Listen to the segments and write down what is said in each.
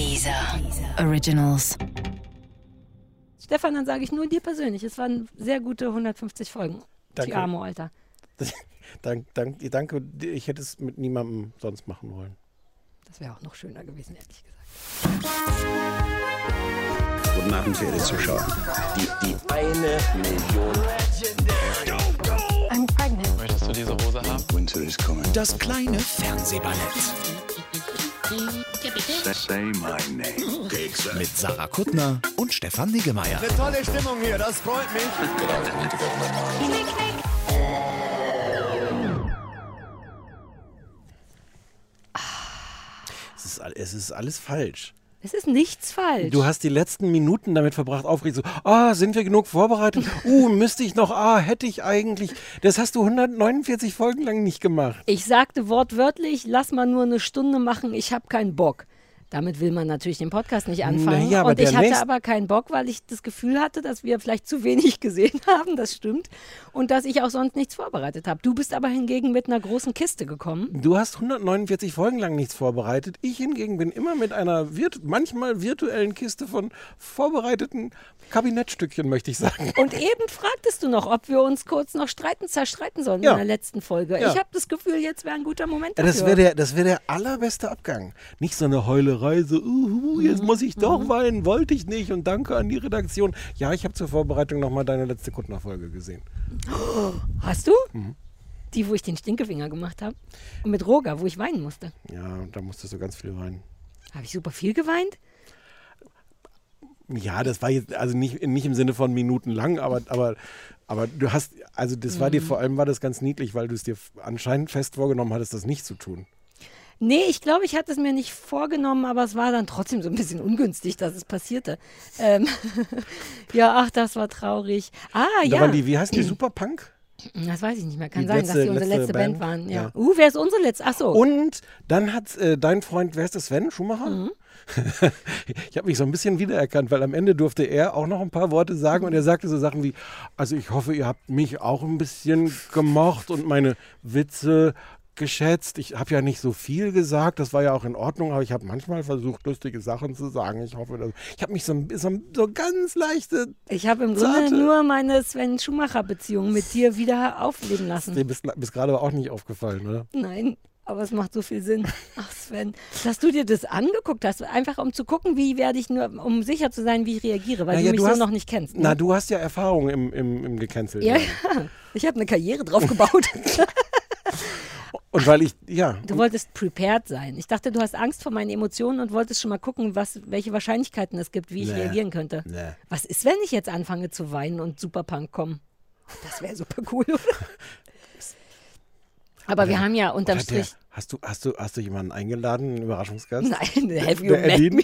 Dieser Originals. Stefan, dann sage ich nur dir persönlich, es waren sehr gute 150 Folgen. Danke. Die Amo, Alter. Dank, dank, danke, ich hätte es mit niemandem sonst machen wollen. Das wäre auch noch schöner gewesen, ehrlich gesagt. Guten Abend, verehrte Zuschauer. Die, die eine Million. I'm pregnant. Möchtest du diese Hose haben? Winter is coming. Das kleine Fernsehballett. Mit Sarah Kuttner und Stefan Niggemeier. Tolle Stimmung hier, das freut mich. Es ist, all- es ist alles falsch. Es ist nichts falsch. Du hast die letzten Minuten damit verbracht, aufgeregt so, ah, sind wir genug vorbereitet? Uh, müsste ich noch, ah, hätte ich eigentlich. Das hast du 149 Folgen lang nicht gemacht. ich sagte wortwörtlich, lass mal nur eine Stunde machen, ich habe keinen Bock. Damit will man natürlich den Podcast nicht anfangen. Naja, und ich hatte aber keinen Bock, weil ich das Gefühl hatte, dass wir vielleicht zu wenig gesehen haben, das stimmt. Und dass ich auch sonst nichts vorbereitet habe. Du bist aber hingegen mit einer großen Kiste gekommen. Du hast 149 Folgen lang nichts vorbereitet. Ich hingegen bin immer mit einer virt manchmal virtuellen Kiste von vorbereiteten Kabinettstückchen, möchte ich sagen. Und eben fragtest du noch, ob wir uns kurz noch streiten, zerstreiten sollen Ja. in der letzten Folge. Ja. Ich habe das Gefühl, jetzt wäre ein guter Moment dafür. Das wäre der, das wär der allerbeste Abgang. Nicht so eine Heulerei, so, uhu, jetzt muss ich doch weinen, wollte ich nicht und danke an die Redaktion. Ja, ich habe zur Vorbereitung nochmal deine letzte Kuttner-Folge gesehen. Hast du? Mhm. Die, wo ich den Stinkefinger gemacht habe. Und mit Roger, wo ich weinen musste. Ja, da musstest du ganz viel weinen. Habe ich super viel geweint? Ja, das war jetzt, also nicht, nicht im Sinne von Minuten lang, aber, aber, aber du hast, also das war Mhm. dir, vor allem war das ganz niedlich, weil du es dir anscheinend fest vorgenommen hattest, das nicht zu tun. Nee, ich glaube, ich hatte es mir nicht vorgenommen, aber es war dann trotzdem so ein bisschen ungünstig, dass es passierte. Ähm ja, ach, das war traurig. Ah, Da ja. die, wie heißt die, Superpunk? das weiß ich nicht mehr. Kann Die sein, letzte- dass die unsere letzte letzte Band, Band? waren. Ja. Ja. Uh, wer ist unsere letzte? Ach so. Und dann hat äh, dein Freund, wer ist das, Sven Schumacher? Mhm. ich habe mich so ein bisschen wiedererkannt, weil am Ende durfte er auch noch ein paar Worte sagen und er sagte so Sachen wie, also ich hoffe, ihr habt mich auch ein bisschen gemocht und meine Witze geschätzt. Ich habe ja nicht so viel gesagt, das war ja auch in Ordnung, aber ich habe manchmal versucht, lustige Sachen zu sagen. Ich hoffe, dass, ich habe mich so, so, so ganz leichte, ich habe im Grunde Zarte. nur meine Sven-Schumacher-Beziehung mit dir wieder aufleben lassen. dir bis, bis gerade auch nicht aufgefallen, oder? Nein, aber es macht so viel Sinn. Ach, Sven, dass du dir das angeguckt hast, einfach um zu gucken, wie werde ich nur, um sicher zu sein, wie ich reagiere, weil Naja, du mich du so hast- noch nicht kennst. Ne? Na, du hast ja Erfahrung im, im, im Gecancelt. ja, ja, ich habe eine Karriere drauf gebaut. Und weil ich, ja, Du wolltest prepared sein. Ich dachte, du hast Angst vor meinen Emotionen und wolltest schon mal gucken, was, welche Wahrscheinlichkeiten es gibt, wie ich Nee. reagieren könnte. Nee. Was ist, wenn ich jetzt anfange zu weinen und Superpunk komme? Das wäre super cool, oder? Aber wir haben ja unterm Hat der, Strich. hast, du, hast, du, hast du jemanden eingeladen, einen Überraschungsgast? Nein, have you Der met Edin? me?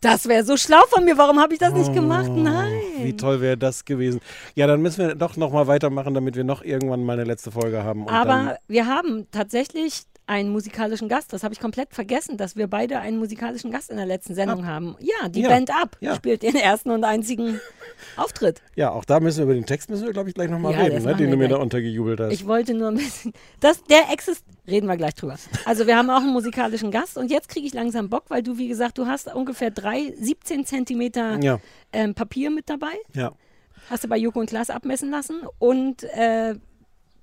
Das wäre so schlau von mir. Warum habe ich das nicht gemacht? Nein. Oh, Wie toll wäre das gewesen. Ja, dann müssen wir doch noch mal weitermachen, damit wir noch irgendwann mal eine letzte Folge haben. Aber wir haben tatsächlich einen musikalischen Gast. Das habe ich komplett vergessen, dass wir beide einen musikalischen Gast in der letzten Sendung haben. Ja, die Ja, Band Up ja. spielt den ersten und einzigen Auftritt. ja, auch da müssen wir über den Text, müssen wir, glaube ich, gleich noch mal Ja, reden, ne, den du mir gleich. da untergejubelt hast. Ich wollte nur ein bisschen. Das, der Exist. Reden wir gleich drüber. Also, wir haben auch einen musikalischen Gast und jetzt kriege ich langsam Bock, weil du, wie gesagt, du hast ungefähr drei, 17 Zentimeter Ja. ähm, Papier mit dabei. ja. Hast du bei Joko und Klaas abmessen lassen und äh,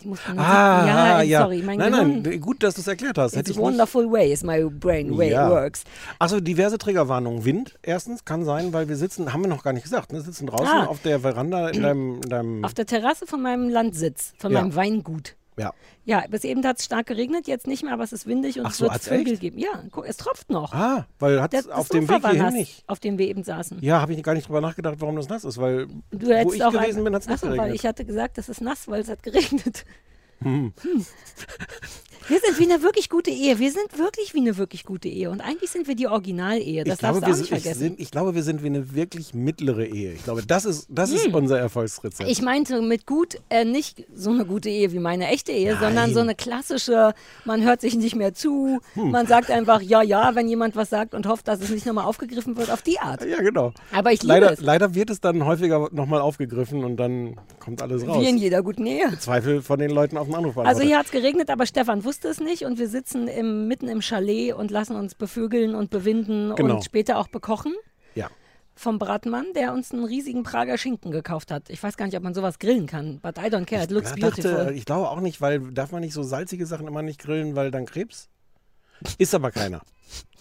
die mussten nur Ah, sieben- ja, ja, ja. sorry, mein nein, Gehirn. nein, gut, dass du es erklärt hast. It's nicht. wonderful way is my brain way Ja. works. Also diverse Triggerwarnungen. Wind, erstens, kann sein, weil wir sitzen, haben wir noch gar nicht gesagt, ne, sitzen draußen Ah. auf der Veranda in deinem, in deinem Auf der Terrasse von meinem Landsitz, von Ja. meinem Weingut. Ja. Ja, bis eben hat es stark geregnet, jetzt nicht mehr, aber es ist windig und Ach es so, wird Vögel echt? geben. Ja, guck, es tropft noch. Ah, weil hat Das- auf dem Weg hierhin nass, nicht. auf dem wir eben saßen. Ja, habe ich gar nicht drüber nachgedacht, warum das nass ist, weil Du wo ich auch gewesen ein- bin, hat es nicht Achso, weil geregnet. ich hatte gesagt, das ist nass, weil es hat geregnet. Hm. Wir sind wie eine wirklich gute Ehe. Wir sind wirklich wie eine wirklich gute Ehe. Und eigentlich sind wir die Originalehe. Das ich, glaube, darfst du wir auch nicht sind, ich, vergessen. sind, ich glaube, wir sind wie eine wirklich mittlere Ehe. Ich glaube, das ist, das ist unser Erfolgsrezept. Hm. Ich meinte mit gut äh, nicht so eine gute Ehe wie meine echte Ehe, Nein. sondern so eine klassische, man hört sich nicht mehr zu, Hm. man sagt einfach ja, ja, wenn jemand was sagt und hofft, dass es nicht nochmal aufgegriffen wird, auf die Art. ja, genau. Aber ich liebe Leider, es. leider wird es dann häufiger nochmal aufgegriffen und dann kommt alles raus. Wie in jeder guten Ehe. Zweifel von den Leuten auf den Anruf Also hier hat es geregnet, aber Stefan, wusste es nicht und wir sitzen im, mitten im Chalet und lassen uns bevögeln und bewinden Genau. und später auch bekochen Ja. vom Bratmann, der uns einen riesigen Prager Schinken gekauft hat. Ich weiß gar nicht, ob man sowas grillen kann, but I don't care, it looks beautiful. dachte, ich glaube auch nicht, weil darf man nicht so salzige Sachen immer nicht grillen, weil dann Krebs? Ist aber keiner.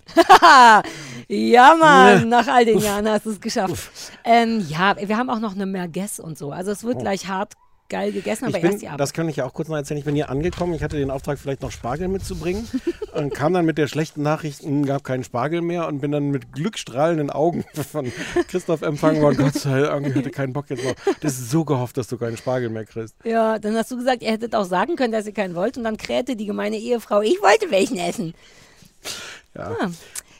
Ja, Mann, nach all den Jahren hast du es geschafft. Ähm, ja, wir haben auch noch eine Merguez und so. Also es wird gleich hart geil gegessen, aber. Ich bin, erst die Arbeit. das kann ich ja auch kurz noch erzählen. Ich bin hier angekommen. Ich hatte den Auftrag, vielleicht noch Spargel mitzubringen. und kam dann mit der schlechten Nachricht, es gab keinen Spargel mehr und bin dann mit glückstrahlenden Augen von Christoph empfangen worden. Gott sei Dank, ich hatte keinen Bock jetzt noch. Das ist so gehofft, dass du keinen Spargel mehr kriegst. Ja, dann hast du gesagt, ihr hättet auch sagen können, dass ihr keinen wollt. Und dann krähte die gemeine Ehefrau, ich wollte welchen essen. Ja. Ah.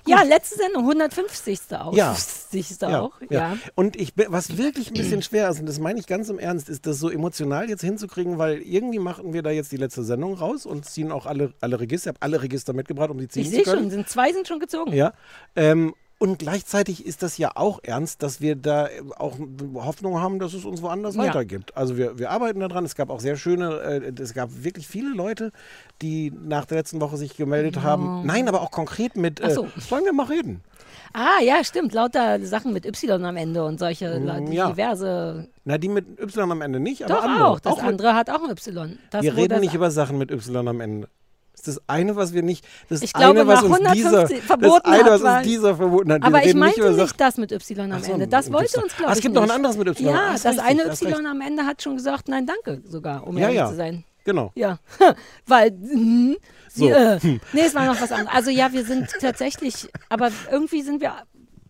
Ja, letzte Sendung, 150. auch. Ja. 50. auch, ja. ja. Und ich, was wirklich ein bisschen schwer ist, und das meine ich ganz im Ernst, ist das so emotional jetzt hinzukriegen, weil irgendwie machen wir da jetzt die letzte Sendung raus und ziehen auch alle, alle Register. Ich habe alle Register mitgebracht, um die ziehen Ich zu sehe können. schon, sind, zwei sind schon gezogen. Ja. Ähm, und gleichzeitig ist das ja auch ernst, dass wir da auch Hoffnung haben, dass es uns woanders Ja. weitergibt. Also wir, wir arbeiten daran. Es gab auch sehr schöne, äh, es gab wirklich viele Leute, die nach der letzten Woche sich gemeldet haben. Nein, aber auch konkret mit, äh, so. sollen wir mal reden? Ah, ja, stimmt. Lauter Sachen mit Y am Ende und solche Mm, ja. diverse. Na, die mit Y am Ende nicht, aber Doch andere. auch. Das auch andere hat auch ein Y. Das, wir reden nicht über Sachen mit Y am Ende. Das ist das eine, was wir nicht. Das Ich glaube, eine, was nach uns dieser, 150 verboten das eine, hat, was uns dieser verboten hat. Aber ich nicht meinte nicht, Sachen. das mit Y am so, Ende. Das wollte uns, glaube Ah, ich, es gibt nicht. noch ein anderes mit Y. Ja, Hast das recht, eine hast Y recht. am Ende hat schon gesagt, nein, danke sogar, um Ja, ehrlich ja. zu sein. Genau. Ja, weil, hm, So. äh, nee, es war noch was anderes. Also ja, wir sind tatsächlich, aber irgendwie sind wir,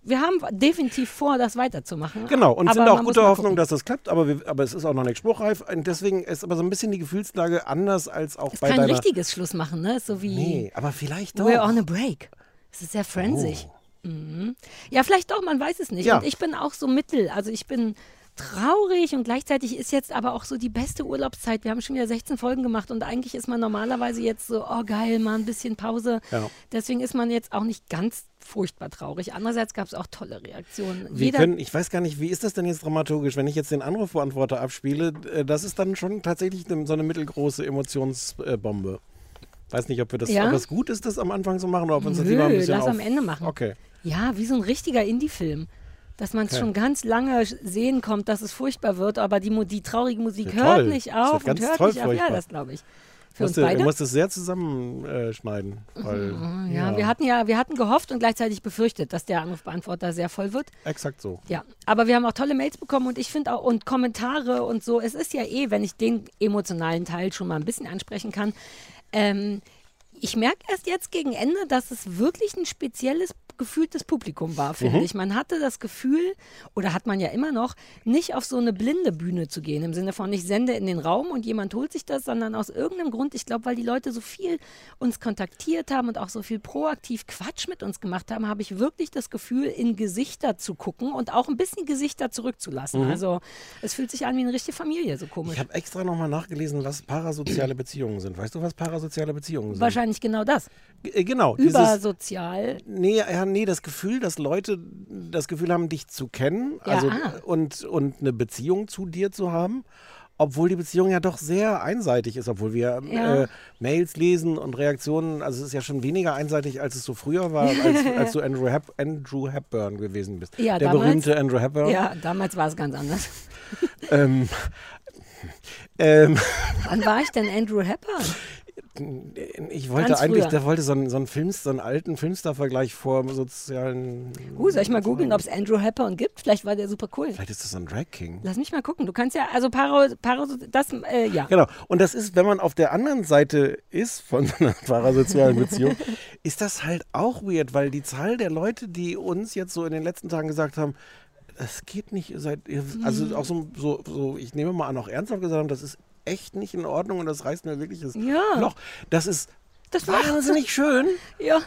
wir haben definitiv vor, das weiterzumachen. Genau, und sind auch muss gute mal Hoffnung, dass das klappt, aber, wir, aber es ist auch noch nicht spruchreif. Und deswegen ist aber so ein bisschen die Gefühlslage anders als auch Es bei kein deiner. richtiges Schluss machen, ne? So wie Nee, aber vielleicht doch. We're on a break. Es ist sehr frenzig. Mhm. Ja, vielleicht doch, man weiß es nicht. Oh. Ja. Und ich bin auch so mittel. Also ich bin traurig und gleichzeitig ist jetzt aber auch so die beste Urlaubszeit. Wir haben schon wieder 16 Folgen gemacht und eigentlich ist man normalerweise jetzt so, oh geil, mal ein bisschen Pause. Ja. Deswegen ist man jetzt auch nicht ganz furchtbar traurig. Andererseits gab es auch tolle Reaktionen. Wir Jeder, können, ich weiß gar nicht, wie ist das denn jetzt dramaturgisch, wenn ich jetzt den Anrufbeantworter abspiele? äh, Das ist dann schon tatsächlich ne- so eine mittelgroße Emotionsbombe. Weiß nicht, ob wir das, Ja? ob das gut ist, das am Anfang zu machen oder ob wir uns das lieber ein bisschen lass auf... am Ende machen. Okay. Ja, wie so ein richtiger Indie-Film. Dass man es Okay. schon ganz lange sehen kommt, dass es furchtbar wird, aber die, die traurige Musik Ja, hört nicht auf und hört toll nicht auf. Ja, das glaube ich. Für uns Musst du, beide. du musst es sehr zusammenschneiden. Weil, ja, wir hatten ja, wir hatten gehofft und gleichzeitig befürchtet, dass der Anrufbeantworter sehr voll wird. Exakt so. Ja, aber wir haben auch tolle Mails bekommen und ich finde auch und Kommentare und so. Es ist ja eh, wenn ich den emotionalen Teil schon mal ein bisschen ansprechen kann. Ähm, ich merke erst jetzt gegen Ende, dass es wirklich ein spezielles gefühltes Publikum war, finde ich. Man hatte das Gefühl, oder hat man ja immer noch, nicht auf so eine blinde Bühne zu gehen, im Sinne von ich sende in den Raum und jemand holt sich das, sondern aus irgendeinem Grund, ich glaube, weil die Leute so viel uns kontaktiert haben und auch so viel proaktiv Quatsch mit uns gemacht haben, habe ich wirklich das Gefühl, in Gesichter zu gucken und auch ein bisschen Gesichter zurückzulassen. Also es fühlt sich an wie eine richtige Familie, so komisch. Ich habe extra nochmal nachgelesen, was parasoziale Beziehungen sind. Weißt du, was parasoziale Beziehungen sind? Wahrscheinlich genau das. G- äh, Genau. Übersozial. nee, ja, nee, das Gefühl, dass Leute das Gefühl haben, dich zu kennen Ja, also, ah. und, und eine Beziehung zu dir zu haben. Obwohl die Beziehung ja doch sehr einseitig ist, obwohl wir Ja. äh, Mails lesen und Reaktionen, also es ist ja schon weniger einseitig, als es so früher war, als, als du Andrew, Hep Andrew Hepburn gewesen bist. Ja, Der damals- berühmte Andrew Hepburn. Ja, damals war es ganz anders. Ähm, ähm, Wann war ich denn Andrew Hepburn? ich wollte Ganz eigentlich, früher. der wollte so einen, so einen, Film, so einen alten Filmstar-Vergleich vor sozialen. Uh, soll ich mal googeln, ob es Andrew Hepburn gibt? Vielleicht war der super cool. Vielleicht ist das ein Drag King. Lass mich mal gucken. Du kannst ja, also Paro, Paro das, äh, ja. Genau. Und das ist, wenn man auf der anderen Seite ist von so einer parasozialen Beziehung, ist das halt auch weird, weil die Zahl der Leute, die uns jetzt so in den letzten Tagen gesagt haben, es geht nicht, seid, also auch so, so, so, ich nehme mal an, auch ernsthaft gesagt haben, das ist echt nicht in Ordnung und das reißt mir wirklich das Ja. Loch. Das ist Das wahnsinnig schön. Ja.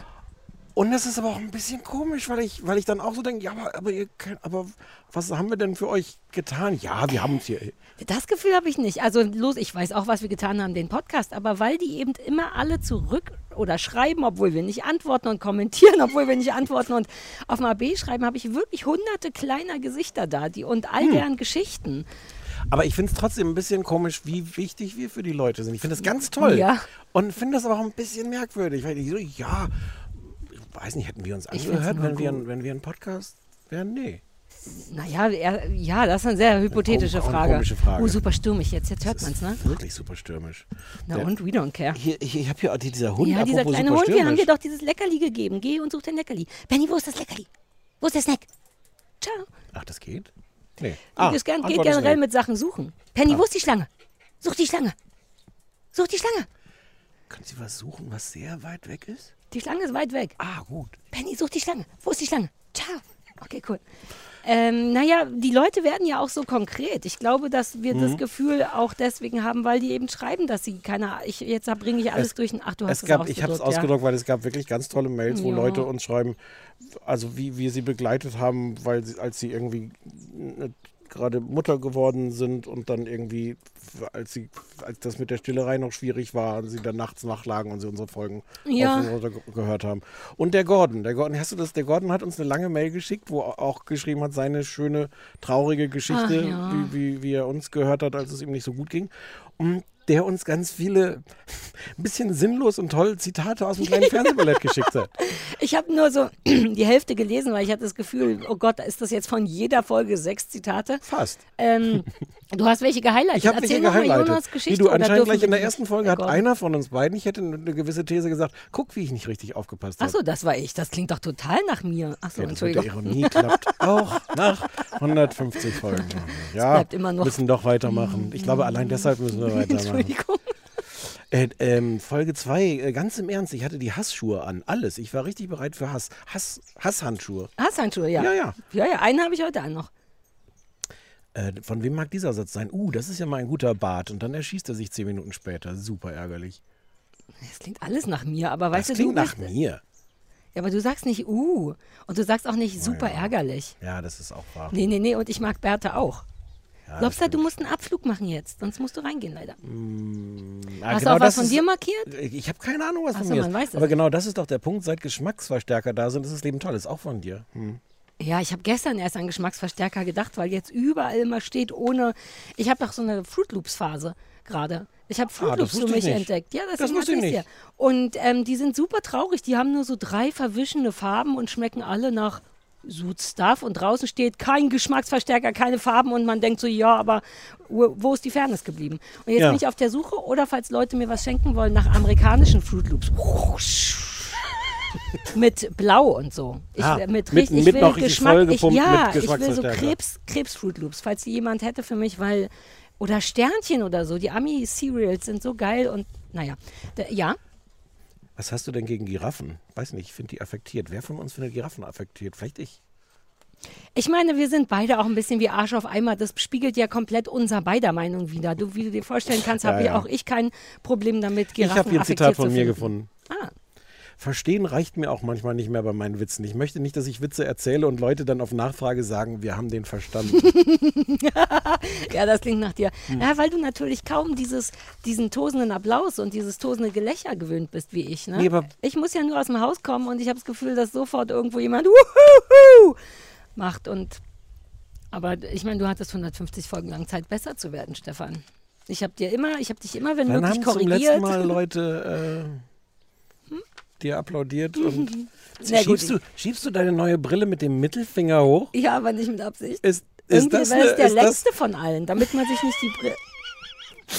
Und das ist aber auch ein bisschen komisch, weil ich, weil ich dann auch so denke, ja, aber, aber, ihr könnt, aber was haben wir denn für euch getan? Ja, wir haben es hier. Das Gefühl habe ich nicht. Also los, ich weiß auch, was wir getan haben, den Podcast, aber weil die eben immer alle zurück oder schreiben, obwohl wir nicht antworten und kommentieren, obwohl wir nicht antworten und auf dem AB schreiben, habe ich wirklich hunderte kleiner Gesichter da, die und all deren Geschichten. Aber ich finde es trotzdem ein bisschen komisch, wie wichtig wir für die Leute sind. Ich finde das ganz toll. Ja. Und finde das aber auch ein bisschen merkwürdig, weil ich so, ja, ich weiß nicht, hätten wir uns angehört, wenn wir, gut. wenn wir ein Podcast wären? Nee. Naja, ja, das ist eine sehr hypothetische Eine Frage. komische Frage. Oh, super stürmig jetzt. Jetzt hört man es, ne? Wirklich super stürmisch. Na Der- und? We don't care. Hier, hier, ich habe hier auch die, dieser Hund, Ja, dieser kleine Hund, wir haben stürmisch. dir doch dieses Leckerli gegeben. Geh und such dein Leckerli. Benny, wo ist das Leckerli? Wo ist der Snack? Ciao. Ach, das geht? Nee. Du gehst gern, geht generell mit Sachen suchen. Penny, wo ist die Schlange? Such die Schlange. Such die Schlange. Können Sie was suchen, was sehr weit weg ist? Die Schlange ist weit weg. Ah, gut. Penny, such die Schlange. Wo ist die Schlange? Ciao. Okay, cool. Ähm, naja, die Leute werden ja auch so konkret. Ich glaube, dass wir Mhm. das Gefühl auch deswegen haben, weil die eben schreiben, dass sie keine. Ich, jetzt bringe ich alles Es- durch. Ach, du hast Es gab, ich habe es ausgedruckt, ja. ausgedruckt, weil es gab wirklich ganz tolle Mails, wo Ja. Leute uns schreiben, also wie wir sie begleitet haben, weil sie, als sie irgendwie äh, gerade Mutter geworden sind und dann irgendwie, als sie, als das mit der Stillerei noch schwierig war, und sie dann nachts nachlagen und sie unsere Folgen Ja. gehört haben. Und der Gordon, der Gordon, hast du das? Der Gordon hat uns eine lange Mail geschickt, wo er auch geschrieben hat, seine schöne, traurige Geschichte, ja. wie, wie, wie er uns gehört hat, als es ihm nicht so gut ging. Und der uns ganz viele, ein bisschen sinnlos und toll Zitate aus dem kleinen Fernsehballett geschickt hat. Ich habe nur so die Hälfte gelesen, weil ich hatte das Gefühl, oh Gott, ist das jetzt von jeder Folge sechs Zitate? Fast. Ähm, du hast welche gehighlightet? Ich habe Erzähl gehighlightet. Jonas Wie du anscheinend gleich in der ersten Folge hat Gordon? einer von uns beiden, ich hätte eine gewisse These gesagt, guck, wie ich nicht richtig aufgepasst habe. Ach so, das war ich. Das klingt doch total nach mir. Ach so, Ja, das mit der Entschuldigung. Ironie klappt auch nach 150 Folgen. Ja, bleibt immer noch- müssen doch weitermachen. Ich glaube, allein deshalb müssen wir weitermachen. Entschuldigung. Äh, ähm, Folge 2, äh, ganz im Ernst, ich hatte die Hassschuhe an. Alles. Ich war richtig bereit für Hass. Hass Hasshandschuhe. Hasshandschuhe, ja. Ja, ja. Ja, ja, einen habe ich heute an noch. Äh, von wem mag dieser Satz sein? Uh, das ist ja mal ein guter Bart. Und dann erschießt er sich zehn Minuten später. Super ärgerlich. Das klingt alles nach mir, aber weißt das du, klingt du nach bist, mir. Ja, aber du sagst nicht uh. Und du sagst auch nicht super ja. ärgerlich. Ja, das ist auch wahr. Nee, nee, nee, und ich mag Bertha auch. Ja, Lobster, du musst einen Abflug machen jetzt, sonst musst du reingehen leider. Ah, Hast genau du auch was von ist- dir markiert? Ich habe keine Ahnung, was Ach von so, mir man ist. weiß Aber genau das ist doch der Punkt. Seit Geschmacksverstärker da sind, ist das Leben toll. Ist auch von dir. Hm. Ja, ich habe gestern erst an Geschmacksverstärker gedacht, weil jetzt überall immer steht ohne. Ich habe doch so eine Fruit Loops Phase gerade. Ich habe Fruit Ah, das Loops für mich entdeckt. Ja, Das deswegen wusste ich nicht. Und ähm, die sind super traurig. Die haben nur so drei verwischende Farben und schmecken alle nach Sud Stuff. Und draußen steht kein Geschmacksverstärker, keine Farben. Und man denkt so, ja, aber wo, wo ist die Fairness geblieben? Und jetzt Ja. bin ich auf der Suche oder falls Leute mir was schenken wollen, nach amerikanischen Fruit Loops. Mit Blau und so. Ich, Ah, mit, mit- ich mit will noch Geschmack, ich, ja, ich will so. Krebs, Krebs Fruit Loops, falls die jemand hätte für mich, weil oder Sternchen oder so. Die Ami Cereals sind so geil und naja, da, ja. Was hast du denn gegen Giraffen? Weiß nicht, ich finde die affektiert. Wer von uns findet Giraffen affektiert? Vielleicht ich. Ich meine, wir sind beide auch ein bisschen wie Arsch auf Eimer. Das spiegelt ja komplett unser beider Meinung wider. Du, wie du dir vorstellen kannst, Ja, habe ja. auch ich kein Problem damit, Ich Giraffen habe hier ein Zitat von mir gefunden. Ah, Verstehen reicht mir auch manchmal nicht mehr bei meinen Witzen. Ich möchte nicht, dass ich Witze erzähle und Leute dann auf Nachfrage sagen, wir haben den verstanden. ja, das klingt nach dir. Hm. Ja, weil du natürlich kaum dieses, diesen tosenden Applaus und dieses tosende Gelächter gewöhnt bist wie ich. Ne? Nee, aber- ich muss ja nur aus dem Haus kommen und ich habe das Gefühl, dass sofort irgendwo jemand Wuhuhu macht. Und aber ich meine, du hattest 150 Folgen lang Zeit, besser zu werden, Stefan. Ich habe dir immer, ich habe dich immer, wenn Dann möglich, haben zum korrigiert. letzten Mal Leute äh, dir applaudiert und schiebst, du, schiebst du deine neue Brille mit dem Mittelfinger hoch? ja, aber nicht mit Absicht. Ist, ist Irgendwie das, war eine, es der ist das letzte von allen, damit man sich nicht die Brille.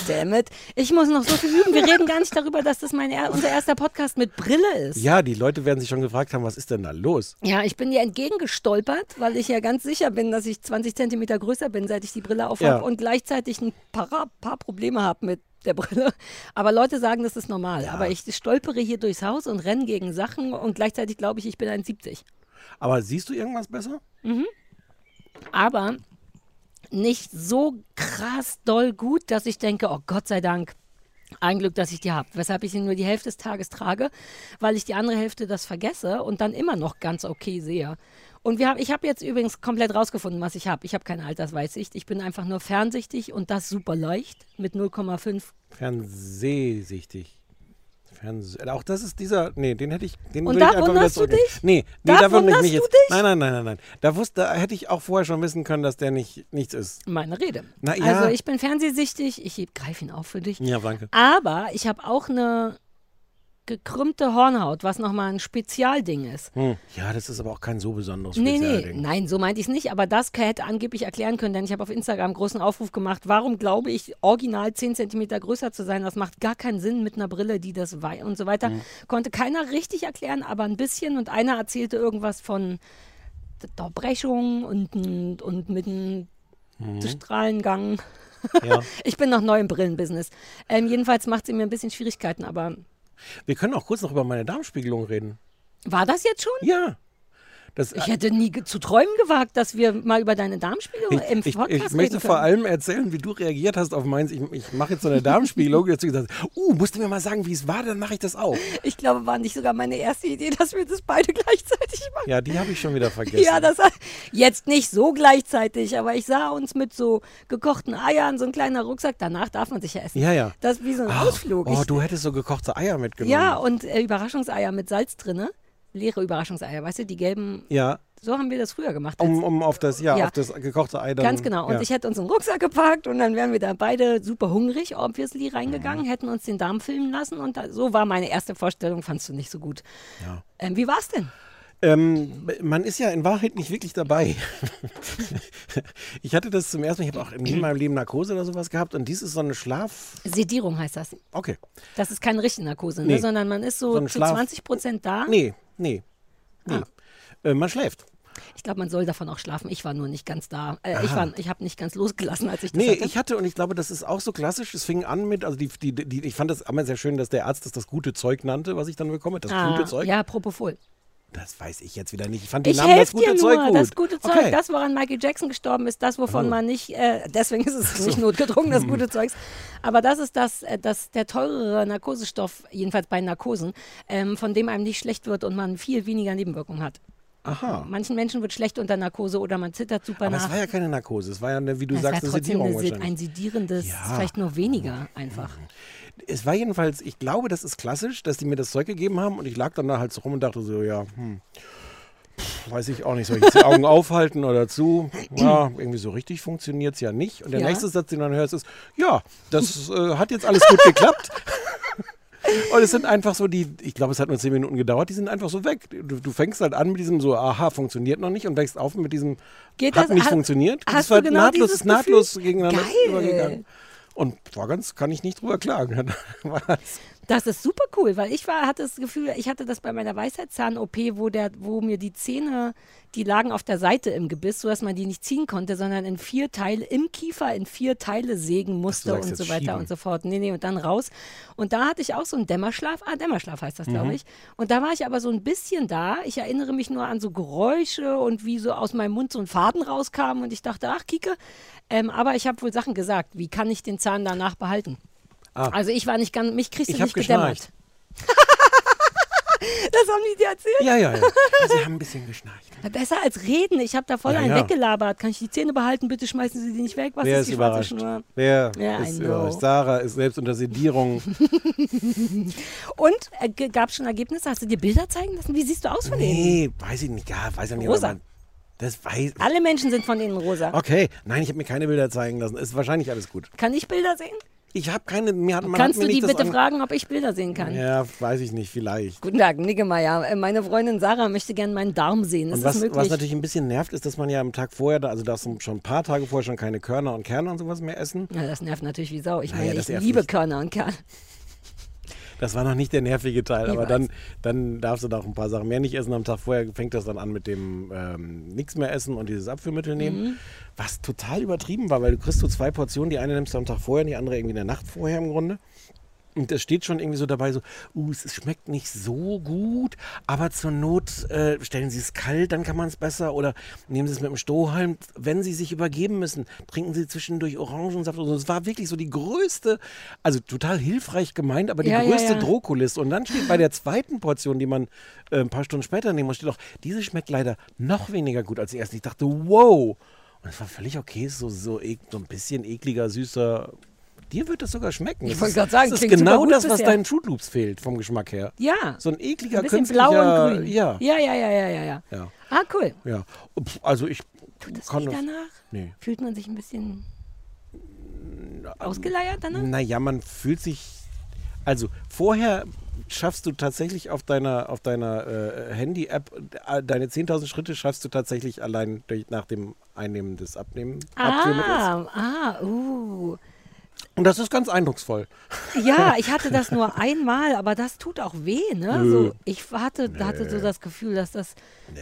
Dammit. Ich muss noch so viel üben. Wir reden gar nicht darüber, dass das mein er unser erster Podcast mit Brille ist. Ja, die Leute werden sich schon gefragt haben, was ist denn da los? Ja, ich bin dir entgegengestolpert, weil ich ja ganz sicher bin, dass ich 20 Zentimeter größer bin, seit ich die Brille aufhabe Ja. und gleichzeitig ein paar, paar Probleme habe mit der Brille. Aber Leute sagen, das ist normal. Aber ich stolpere hier durchs Haus und renne gegen Sachen und gleichzeitig glaube ich, ich bin 1,70. Aber siehst du irgendwas besser? Aber nicht so krass doll gut, dass ich denke, oh Gott sei Dank, ein Glück, dass ich die habe. Weshalb ich sie nur die Hälfte des Tages trage, weil ich die andere Hälfte das vergesse und dann immer noch ganz okay sehe. Und wir haben, ich habe jetzt übrigens komplett rausgefunden, was ich habe. Ich habe keine Altersweitsicht. Ich bin einfach nur fernsichtig und das super leicht mit 0,5. Fernsehsichtig. Fernseh auch das ist dieser, nee, den hätte ich, den Und da ich einfach wieder wunderst du dich? Nee, nee, Da da wundere ich wunderst mich du jetzt. dich? Nein, nein, nein, nein, nein. Da wusste, da hätte ich auch vorher schon wissen können, dass der nicht nichts ist. Meine Rede. Na ja. Also ich bin fernsehsichtig, ich greife ihn auf für dich. Ja, danke. Aber ich habe auch eine gekrümmte Hornhaut, was nochmal ein Spezialding ist. Hm. Ja, das ist aber auch kein so besonderes Nee, nee, Spezialding. nein, so meinte ich es nicht, aber das hätte angeblich erklären können, denn ich habe auf Instagram großen Aufruf gemacht, warum glaube ich, original 10 cm größer zu sein, das macht gar keinen Sinn mit einer Brille, die das wei und so weiter. Mhm. Konnte keiner richtig erklären, aber ein bisschen und einer erzählte irgendwas von der Brechung und, und, und mit einem Strahlengang. Mhm. Ja. Ich bin noch neu im Brillenbusiness. Ähm, jedenfalls macht sie mir ein bisschen Schwierigkeiten, aber Wir können auch kurz noch über meine Darmspiegelung reden. war das jetzt schon? Ja. Das, Ich hätte nie zu träumen gewagt, dass wir mal über deine Darmspiegelung ich, im ich, Podcast ich möchte reden vor allem erzählen, wie du reagiert hast auf meins. Ich, ich mache jetzt so eine Darmspiegelung. Du gesagt, uh, musst du mir mal sagen, wie es war, dann mache ich das auch. Ich glaube, war nicht sogar meine erste Idee, dass wir das beide gleichzeitig machen. Ja, die habe ich schon wieder vergessen. Ja, das jetzt nicht so gleichzeitig, aber ich sah uns mit so gekochten Eiern, so ein kleiner Rucksack. Danach darf man sich ja essen. Ja, ja. Das ist wie so ein Ach, Ausflug. Oh, Ich, du hättest so gekochte Eier mitgenommen. ja, und äh, Überraschungseier mit Salz drinne. Leere Überraschungseier, weißt du, die gelben. Ja, So haben wir das früher gemacht. um, um auf das, ja, Ja. auf das gekochte Ei dann. Ganz genau. Und ja. ich hätte uns einen Rucksack gepackt und dann wären wir da beide super hungrig, obviously, reingegangen, Mhm. hätten uns den Darm filmen lassen und da, so war meine erste Vorstellung, fandst du nicht so gut. Ja. Ähm, wie war's denn? Ähm, man ist ja in Wahrheit nicht wirklich dabei. ich hatte das zum ersten Mal, ich habe auch in meinem Leben Narkose oder sowas gehabt und dies ist so eine Schlaf... Sedierung heißt das. Okay. Das ist keine richtige Narkose, ne? Nee. sondern man ist so, So zu Schlaf- 20 Prozent da. Nee, nee, nee. Ah. Äh, man schläft. Ich glaube, man soll davon auch schlafen. Ich war nur nicht ganz da. Äh, ich war, ich habe nicht ganz losgelassen, als ich das Nee, hatte. ich hatte und ich glaube, das ist auch so klassisch. Es fing an mit, also die, die, die, ich fand das immer sehr schön, dass der Arzt das das gute Zeug nannte, was ich dann bekomme. Das ah, gute Zeug. Ja, Propofol. Das weiß ich jetzt wieder nicht. Ich fand den Ich Namen das helfe gute dir Zeug nur. gut. Das gute Zeug, okay. das, woran Michael Jackson gestorben ist, das, wovon Oh. man nicht, äh, deswegen ist es nicht notgedrungen, das gute Zeugs. Aber das ist das, äh, das der teurere Narkosestoff, jedenfalls bei Narkosen, ähm, von dem einem nicht schlecht wird und man viel weniger Nebenwirkungen hat. Aha. Manchen Menschen wird schlecht unter Narkose oder man zittert super Aber nach. es war ja keine Narkose. Es war ja, eine, wie du Es sagst, war eine Sedierung eine, ein sedierendes, Ja. vielleicht nur weniger einfach. Es war jedenfalls, ich glaube, das ist klassisch, dass die mir das Zeug gegeben haben und ich lag dann da halt so rum und dachte so, ja, hm, weiß ich auch nicht, soll ich jetzt die Augen aufhalten oder zu? Ja, irgendwie so richtig funktioniert es ja nicht. Und der Ja. nächste Satz, den du dann hörst, ist, ja, das äh, hat jetzt alles gut geklappt. Und es sind einfach so die, ich glaube, es hat nur zehn Minuten gedauert, die sind einfach so weg. Du, du fängst halt an mit diesem so, aha, funktioniert noch nicht und wächst auf mit diesem, Geht hat das- nicht ha- funktioniert. hast das du war genau nahtlos, nahtlos gegeneinander Geil. übergegangen. Und war ganz, kann ich nicht drüber klagen. Das- ist super cool, weil ich war, hatte das Gefühl, ich hatte das bei meiner Weisheitszahn-OP, wo, der, wo mir die Zähne, die lagen auf der Seite im Gebiss, sodass man die nicht ziehen konnte, sondern in vier Teile, im Kiefer in vier Teile sägen musste und so weiter schieben. und so fort. Nee, nee, und dann raus. Und da hatte ich auch so einen Dämmerschlaf. Ah, Dämmerschlaf heißt das, Mhm. glaube ich. Und da war ich aber so ein bisschen da. Ich erinnere mich nur an so Geräusche und wie so aus meinem Mund so ein Faden rauskam und ich dachte, ach, Kike. Ähm, aber ich habe wohl Sachen gesagt. Wie kann ich den Zahn danach behalten? Ah. Also ich war nicht ganz, mich kriegst du Ich nicht gedämmert. Das haben die dir erzählt? Ja, ja, ja. Sie haben ein bisschen geschnarcht. Besser als reden. Ich habe da voll Ja, einen ja. weggelabert. Kann ich die Zähne behalten? Bitte schmeißen Sie die nicht weg. Was Wer ist die schwarze überrascht? Schnur? Wer Ja, ist überrascht? Sarah ist selbst unter Sedierung. Und äh, gab es schon Ergebnisse? Hast du dir Bilder zeigen lassen? Wie siehst du aus von denen? nee, weiß ich nicht. Ja, weiß ich nicht. Rosa. Das weiß Alle Menschen sind von denen rosa. Okay, nein, ich habe mir keine Bilder zeigen lassen. Ist wahrscheinlich alles gut. Kann ich Bilder sehen? Ich habe keine. Mir hat, man Kannst hat du mir die nicht das bitte fragen, ob ich Bilder sehen kann? Ja, weiß ich nicht, vielleicht. Guten Tag, Niggemeier. Äh, Meine Freundin Sarah möchte gerne meinen Darm sehen. Ist was, möglich? was natürlich ein bisschen nervt, ist, dass man ja am Tag vorher, da- also darfst du schon ein paar Tage vorher schon keine Körner und Kerne und sowas mehr essen. ja, das nervt natürlich wie Sau. Ich Naja, meine, ich liebe mich. Körner und Kerne. Das war noch nicht der nervige Teil, Ich aber weiß. dann, dann darfst du da auch ein paar Sachen mehr nicht essen. Am Tag vorher fängt das dann an mit dem ähm, nichts mehr essen und dieses Abführmittel nehmen. Mhm. Was total übertrieben war, weil du kriegst so zwei Portionen, die eine nimmst du am Tag vorher, die andere irgendwie in der Nacht vorher im Grunde. Und es steht schon irgendwie so dabei, so, uh, es schmeckt nicht so gut, aber zur Not äh, stellen Sie es kalt, dann kann man es besser. Oder nehmen Sie es mit dem Strohhalm. Wenn Sie sich übergeben müssen, trinken Sie zwischendurch Orangensaft. Und so. Es war wirklich so die größte, also total hilfreich gemeint, aber die Ja, ja, größte ja. Drohkulisse. Und dann steht bei der zweiten Portion, die man äh, ein paar Stunden später nehmen muss, steht auch, diese schmeckt leider noch weniger gut als die erste. Ich dachte, wow. Und es war völlig okay, so, so, ek- so ein bisschen ekliger, süßer Dir wird das sogar schmecken. Ich wollte gerade sagen, das ist genau das, was deinen Fruit Loops fehlt vom Geschmack her. Ja. So ein ekliger, Ein bisschen künstlicher... blau und grün. Ja, ja, ja, ja, ja, ja. ja. Ah, cool. ja. Also ich Tut das kann weh das... danach? Nee. Fühlt man sich ein bisschen ausgeleiert danach? Naja, man fühlt sich. Also vorher schaffst du tatsächlich auf deiner, auf deiner äh, Handy-App, äh, deine 10.000 Schritte schaffst du tatsächlich allein durch, nach dem Einnehmen des Abnehmen. Ah, ah, uh. Und das ist ganz eindrucksvoll. Ja, ich hatte das nur einmal, aber das tut auch weh, ne? So, ich hatte, hatte so das Gefühl, dass das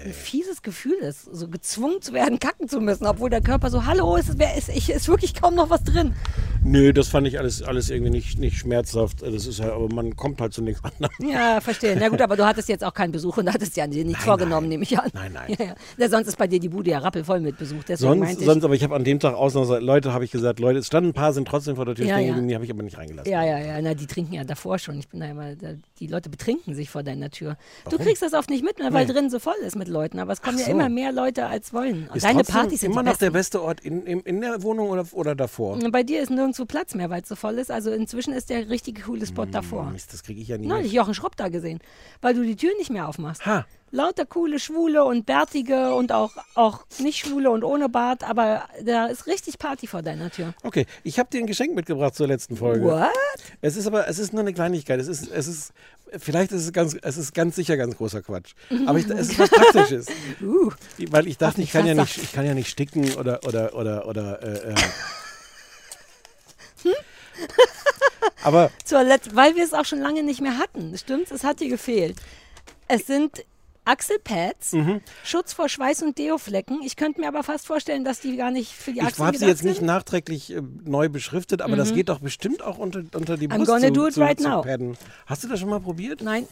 ein fieses Gefühl ist, so gezwungen zu werden, kacken zu müssen, obwohl der Körper so, hallo, ist, ist, ich, ist wirklich kaum noch was drin. Nö, das fand ich alles, alles irgendwie nicht, nicht schmerzhaft. Das ist ja, aber man kommt halt zu nichts anderem. Ja, verstehe. Na gut, aber du hattest jetzt auch keinen Besuch und hattest ja dir nicht vorgenommen, nehme ich an. Nein, nein. Ja, ja. Ja, sonst ist bei dir die Bude ja rappelvoll mit Besuch, Sonst, sonst, aber ich habe an dem Tag ausnahmsweise, Leute, habe ich gesagt, Leute, es standen ein paar, sind trotzdem vor der Tür Ja, ja. die habe ich aber nicht reingelassen. Ja, ja, ja, na, die trinken ja davor schon. Ich bin da immer, da, die Leute betrinken sich vor deiner Tür. Du kriegst das oft nicht mit, ne, weil Nee. drin so voll ist mit Leuten, aber es kommen Ach ja so. immer mehr Leute als wollen. Ist Deine Partys sind immer noch der beste Ort in, in, in der Wohnung oder, oder davor? Und Bei dir ist nirgendwo Platz mehr, weil es so voll ist. Also inzwischen ist der richtig coole Spot davor. Mist, das kriege ich ja nie Neulich mit. Jochen Schropp da gesehen, weil du die Tür nicht mehr aufmachst. Ha. Lauter coole Schwule und Bärtige und auch, auch nicht Schwule und ohne Bart, aber da ist richtig Party vor deiner Tür. Okay, ich habe dir ein Geschenk mitgebracht zur letzten Folge. What? Es ist aber, es ist nur eine Kleinigkeit. Es ist, es ist, vielleicht ist es ganz, es ist ganz sicher ganz großer Quatsch. Aber ich, es ist was Praktisches. Uh, Weil ich darf nicht, kann ja nicht, ich kann ja nicht sticken oder, oder, oder, oder, äh, äh. Aber zur Let weil wir es auch schon lange nicht mehr hatten. Stimmt's? Es hat dir gefehlt. Es sind Achselpads, Mhm. Schutz vor Schweiß und Deoflecken. Ich könnte mir aber fast vorstellen, dass die gar nicht für die ich Achseln habe sie jetzt nicht nachträglich äh, neu beschriftet, aber das geht doch bestimmt auch unter, unter die I'm Brust gonna zu, do it zu, right zu now. padden. Hast du das schon mal probiert? Nein.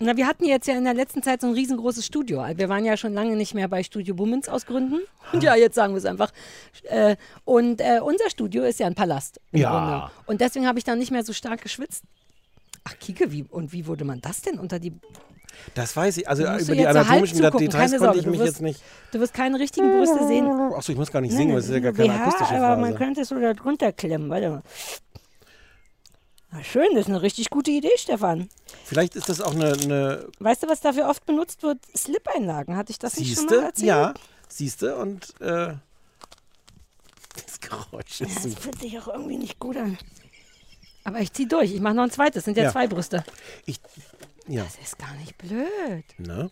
Na, wir hatten jetzt ja in der letzten Zeit so ein riesengroßes Studio. Wir waren ja schon lange nicht mehr bei Studio Bummens aus Gründen. Und ja, jetzt sagen wir es einfach. Äh, Und äh, unser Studio ist ja ein Palast. Ja. Grunde. Und deswegen habe ich dann nicht mehr so stark geschwitzt. Ach, Kike, wie, und wie wurde man das denn unter die. Das weiß ich. Also über du die so anatomischen zugucken, Details keine konnte ich du mich wirst- jetzt nicht. Du wirst keine richtigen Brüste sehen. Achso, ich muss gar nicht singen, weil es ist ja gar keine ja, akustische aber man Phase. könnte es so da drunter klemmen. Warte mal. Na schön, das ist eine richtig gute Idee, Stefan. Vielleicht ist das auch eine, eine Weißt du, was dafür oft benutzt wird? Slip-Einlagen. Hatte ich das nicht schon mal Siehste? erzählt? Ja, siehste und äh, das Geräusch ist Das super. fühlt sich auch irgendwie nicht gut an. Aber ich zieh durch. Ich mache noch ein zweites. Sind ja, Ja. zwei Brüste. Ich, ja, Das ist gar nicht blöd. ne?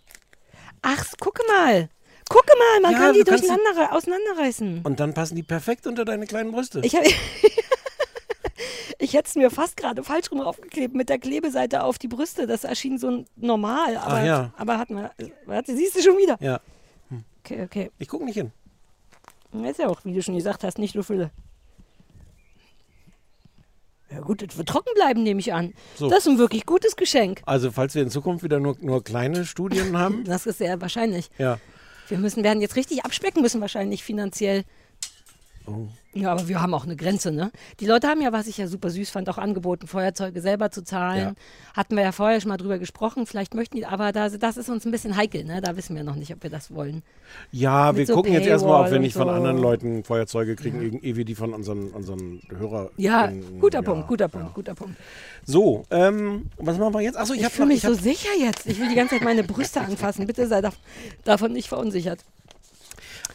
Ach, gucke mal. Gucke mal, man Ja, kann die durcheinander auseinanderreißen. Und dann passen die perfekt unter deine kleinen Brüste. Ich, ich hätte es mir fast gerade falsch rum aufgeklebt mit der Klebeseite auf die Brüste. Das erschien so normal. Aber, ja. aber hat man. Warte, siehst du schon wieder. ja, Okay, okay. ich gucke nicht hin. Das ist ja auch, wie du schon gesagt hast, nicht nur Fülle. Ja gut, das wird trocken bleiben, nehme ich an. So. Das ist ein wirklich gutes Geschenk. Also, falls wir in Zukunft wieder nur, nur kleine Studien haben, Das ist sehr wahrscheinlich. ja. Wir müssen, werden jetzt richtig abspecken müssen wahrscheinlich finanziell. Oh. Ja, aber wir haben auch eine Grenze, ne? Die Leute haben ja, was ich ja super süß fand, auch angeboten, Feuerzeuge selber zu zahlen. Hatten wir ja vorher schon mal drüber gesprochen. Vielleicht möchten die, aber das, das ist uns ein bisschen heikel, ne? Da wissen wir noch nicht, ob wir das wollen. Ja, Mit wir so gucken jetzt erstmal, ob wir Paywall nicht und von so. anderen Leuten Feuerzeuge kriegen, ja. ehe wir die von unseren, unseren Hörern. Ja, guter ja, Punkt, guter ja. Punkt, guter Punkt. So, ähm, was machen wir jetzt? Achso, ich, Ich fühle mich Ich so sicher jetzt. Ich will die ganze Zeit meine Brüste anfassen. Bitte sei da, davon nicht verunsichert.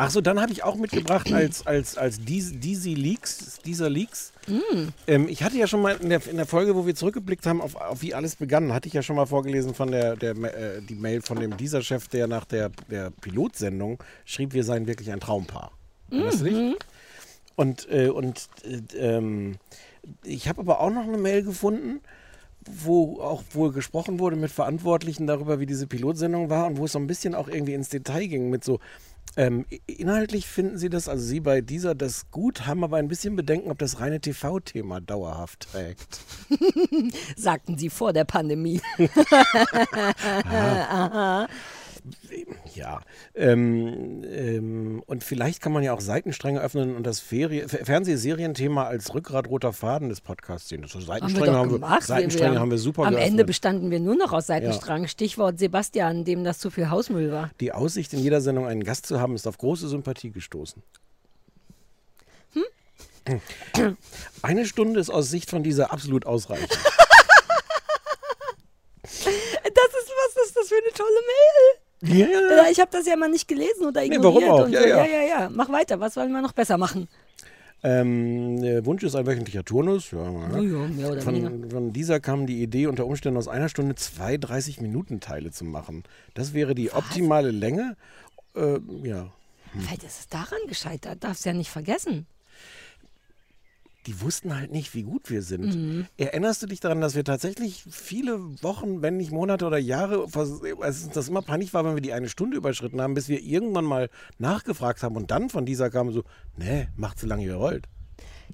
Achso, dann habe ich auch mitgebracht als, als, als Dies- Deezy Leaks, dieser Leaks. Mm. Ähm, ich hatte ja schon mal in der, in der Folge, wo wir zurückgeblickt haben, auf, auf wie alles begann, hatte ich ja schon mal vorgelesen von der, der äh, die Mail von dem dieser Chef, der nach der, der Pilotsendung schrieb, wir seien wirklich ein Traumpaar. Erinnerst du Mhm. dich? Und, äh, und äh, ähm, ich habe aber auch noch eine Mail gefunden, wo auch wohl gesprochen wurde mit Verantwortlichen darüber, wie diese Pilotsendung war und wo es so ein bisschen auch irgendwie ins Detail ging mit so, ähm, inhaltlich finden Sie das, also Sie bei dieser, das gut, haben aber ein bisschen Bedenken, ob das reine TV-Thema dauerhaft trägt. Sagten sie vor der Pandemie. Ja, ähm, ähm, und vielleicht kann man ja auch Seitenstränge öffnen und das Ferie Fer- Fernsehserienthema als Rückgratroter Faden des Podcasts sehen. Das Haben wir Seitenstränge haben wir, gemacht. Seitenstränge wir, haben wir super Am geöffnet. Ende bestanden wir nur noch aus Seitenstrang. Stichwort Sebastian, dem das zu viel Hausmüll war. Die Aussicht, in jeder Sendung einen Gast zu haben, ist auf große Sympathie gestoßen. Eine Stunde ist aus Sicht von dieser absolut ausreichend. Das ist, was ist das für eine tolle Mail? Ja, ja, ich habe das ja mal nicht gelesen oder Nee, ignoriert. warum auch? Ja, so. ja. ja, ja. Mach weiter. Was wollen wir noch besser machen? Ähm, der Wunsch ist ein wöchentlicher Turnus. Ja, Ja. Von, von dieser kam die Idee, unter Umständen aus einer Stunde zwei 30-Minuten-Teile zu machen. Das wäre die optimale Länge. Äh, ja. Vielleicht ist es daran gescheitert. Darfst ja nicht vergessen. Die wussten halt nicht, wie gut wir sind. Mhm. Erinnerst du dich daran, dass wir tatsächlich viele Wochen, wenn nicht Monate oder Jahre, als das immer peinlich war, wenn wir die eine Stunde überschritten haben, bis wir irgendwann mal nachgefragt haben und dann von dieser kam so, nee, macht so lange ihr wollt.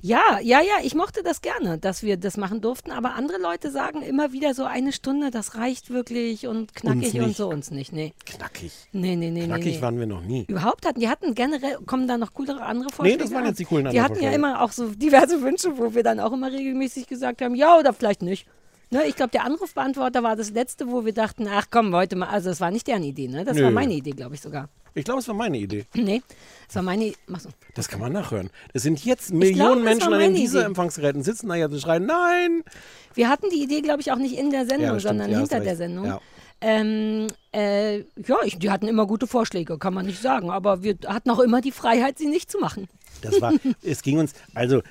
Ja, ja, ja, ich mochte das gerne, dass wir das machen durften, aber andere Leute sagen immer wieder so eine Stunde, das reicht wirklich und knackig und so uns nicht. Nee. Knackig. Nee, nee, nee, Knackig nee. nee. waren wir noch nie. Überhaupt hatten, die hatten generell, kommen da noch coolere andere Vorschläge? das waren jetzt die coolen Die hatten ja immer auch so diverse Wünsche, wo wir dann auch immer regelmäßig gesagt haben, ja oder vielleicht nicht. Ne, ich glaube, der Anrufbeantworter war das letzte, wo wir dachten, ach komm, heute mal, also das war nicht deren Idee, ne? Das Nö. war meine Idee, glaube ich sogar. Ich glaube, es war meine Idee. Nee, das war meine Mach so. Das kann man nachhören. Es sind jetzt Millionen es Menschen an den Idee. Empfangsgeräten sitzen da jetzt und schreien, nein! Wir hatten die Idee, glaube ich, auch nicht in der Sendung, Ja, sondern Ja, hinter der. Sendung. Ja. Ähm, äh, ja, ich, die hatten immer gute Vorschläge, kann man nicht sagen. Aber wir hatten auch immer die Freiheit, sie nicht zu machen. Das war, es ging uns, also,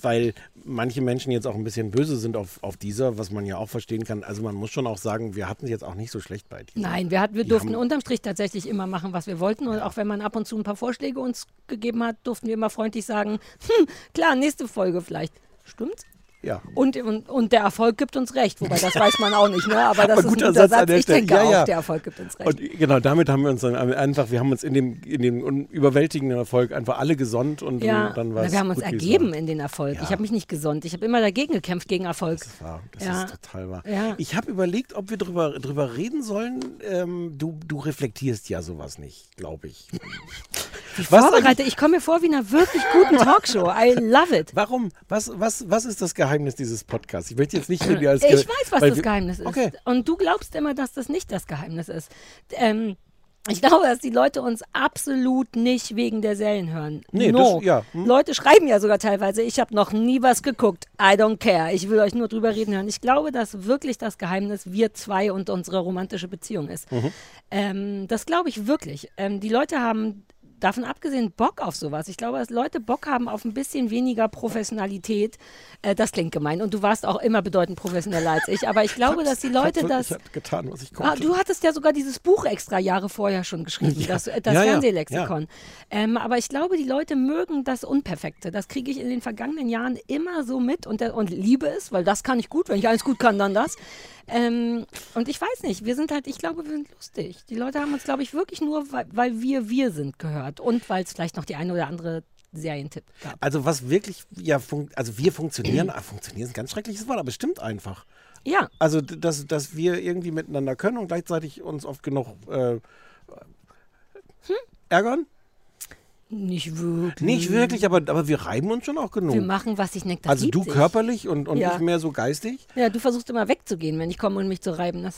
weil manche Menschen jetzt auch ein bisschen böse sind auf, auf dieser, was man ja auch verstehen kann. Also man muss schon auch sagen, wir hatten es jetzt auch nicht so schlecht bei dieser. Nein, wir, hat, wir Die durften unterm Strich tatsächlich immer machen, was wir wollten. Und auch wenn man ab und zu ein paar Vorschläge uns gegeben hat, durften wir immer freundlich sagen, hm, klar, nächste Folge vielleicht. Stimmt's? Ja. Und, und, und der Erfolg gibt uns recht. Wobei, das weiß man auch nicht, ne? Aber das Aber ist ein guter Satz Satz. Ich Stelle. denke Ja, auch, ja. der Erfolg gibt uns recht. Und genau, damit haben wir uns dann einfach, wir haben uns in dem, in dem überwältigenden Erfolg einfach alle gesonnt und ja, dann war es wir haben uns ergeben in den Erfolg. Ich habe mich nicht gesonnt. Ich habe immer dagegen gekämpft, gegen Erfolg. Das, war, das Ja. ist total wahr. Ich habe überlegt, ob wir drüber, drüber reden sollen. Ähm, du, du reflektierst ja sowas nicht, glaube ich. Wie Was vorbereitet. Ich komme mir vor wie in einer wirklich guten Talkshow. I love it. Warum? Was, was, was ist das Geheimnis dieses Podcasts? Ich möchte jetzt nicht irgendwie als Ich weiß, was das Geheimnis ist. Okay. Und du glaubst immer, dass das nicht das Geheimnis ist. Ähm, ich glaube, dass die Leute uns absolut nicht wegen der Serien hören. Nee, no. das- ja, hm. Leute schreiben ja sogar teilweise, ich habe noch nie was geguckt. I don't care. Ich will euch nur drüber reden hören. Ich glaube, dass wirklich das Geheimnis wir zwei und unsere romantische Beziehung ist. Mhm. Ähm, das glaube ich wirklich. Ähm, die Leute haben davon abgesehen Bock auf sowas. Ich glaube, dass Leute Bock haben auf ein bisschen weniger Professionalität. Äh, das klingt gemein. Und du warst auch immer bedeutend professioneller als ich. Aber ich glaube, dass die Leute das. Ich habe getan, was ich konnte. Ah, du hattest ja sogar dieses Buch extra Jahre vorher schon geschrieben, das, äh, das Ja, ja, Fernsehlexikon. Ähm, aber ich glaube, die Leute mögen das Unperfekte. Das kriege ich in den vergangenen Jahren immer so mit und, der, und liebe es, weil das kann ich gut. Wenn ich eins gut kann, dann das. Ähm, und ich weiß nicht, wir sind halt, ich glaube, wir sind lustig. Die Leute haben uns, glaube ich, wirklich nur, weil, weil wir wir sind gehört und weil es vielleicht noch die eine oder andere Serientipp gab. Also was wirklich, ja, also wir funktionieren, ah, funktionieren ist ein ganz schreckliches Wort, aber es stimmt einfach. Ja, Also, dass, dass wir irgendwie miteinander können und gleichzeitig uns oft genug äh, ärgern. Nicht wirklich. Nicht wirklich, aber, aber wir reiben uns schon auch genug. Wir machen, was sich neckt. Das also du sich. körperlich und, und Ja. ich mehr so geistig. Ja, du versuchst immer wegzugehen, wenn ich komme und mich zu reiben. Das,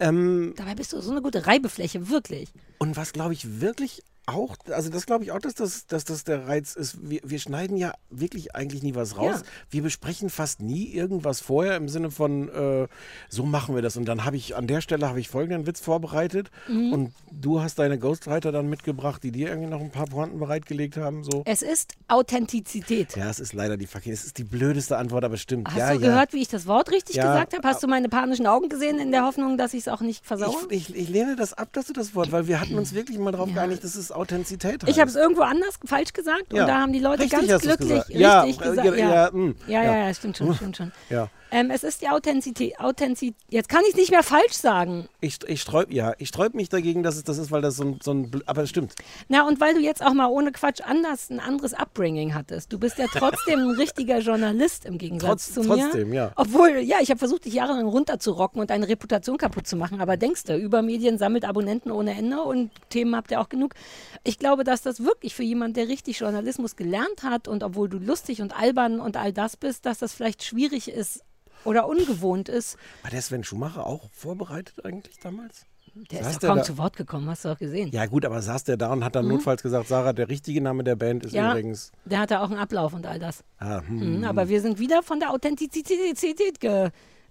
Ähm, dabei bist du so eine gute Reibefläche, wirklich. und was glaube ich wirklich auch, also das glaube ich auch, dass das, dass das der Reiz ist. Wir, wir schneiden ja wirklich eigentlich nie was raus. Ja. Wir besprechen fast nie irgendwas vorher im Sinne von, äh, so machen wir das. Und dann habe ich an der Stelle habe ich folgenden Witz vorbereitet Mhm. und du hast deine Ghostwriter dann mitgebracht, die dir irgendwie noch ein paar Pointen bereitgelegt haben. So. Es ist Authentizität. Ja, es ist leider die fucking, es ist die blödeste Antwort, aber stimmt. Hast ja, du ja. gehört, wie ich das Wort richtig gesagt habe? Hast du meine panischen Augen gesehen in der Hoffnung, dass ich es auch nicht versaue? Ich, ich, ich lehne das ab, dass du das Wort, weil wir hatten uns wirklich mal darauf geeinigt, dass Authentizität heißt. Ich habe es irgendwo anders falsch gesagt Ja. und da haben die Leute Richtig ganz glücklich gesagt. Ja, richtig äh, gesagt. ja, Ja, ja, mm, ja, ja. ja, ja, stimmt schon, stimmt schon. Ja. Ähm, es ist die Authentizität. Authentizität. Jetzt kann ich es nicht mehr falsch sagen. Ich, ich sträub, ja, ich sträub mich dagegen, dass es das ist, weil das so ein, so ein aber es stimmt. Na, und weil du jetzt auch mal ohne Quatsch anders ein anderes Upbringing hattest. Du bist ja trotzdem ein richtiger Journalist im Gegensatz Trotz- zu mir. trotzdem, ja. Obwohl, ja, ich habe versucht, dich jahrelang runterzurocken und deine Reputation kaputt zu machen. Aber denkst du, Übermedien sammelt Abonnenten ohne Ende und Themen habt ihr auch genug. Ich glaube, dass das wirklich für jemanden, der richtig Journalismus gelernt hat und obwohl du lustig und albern und all das bist, dass das vielleicht schwierig ist oder ungewohnt ist. War der Sven Schumacher auch vorbereitet eigentlich damals? Der Saß ist doch kaum zu Wort gekommen, hast du doch gesehen. Ja gut, aber saß der da und hat dann notfalls gesagt, Sarah, der richtige Name der Band ist Mhm. Ja. übrigens... Der hatte auch einen Ablauf und all das. Ah, hm. Mhm, aber wir sind wieder von der Authentizität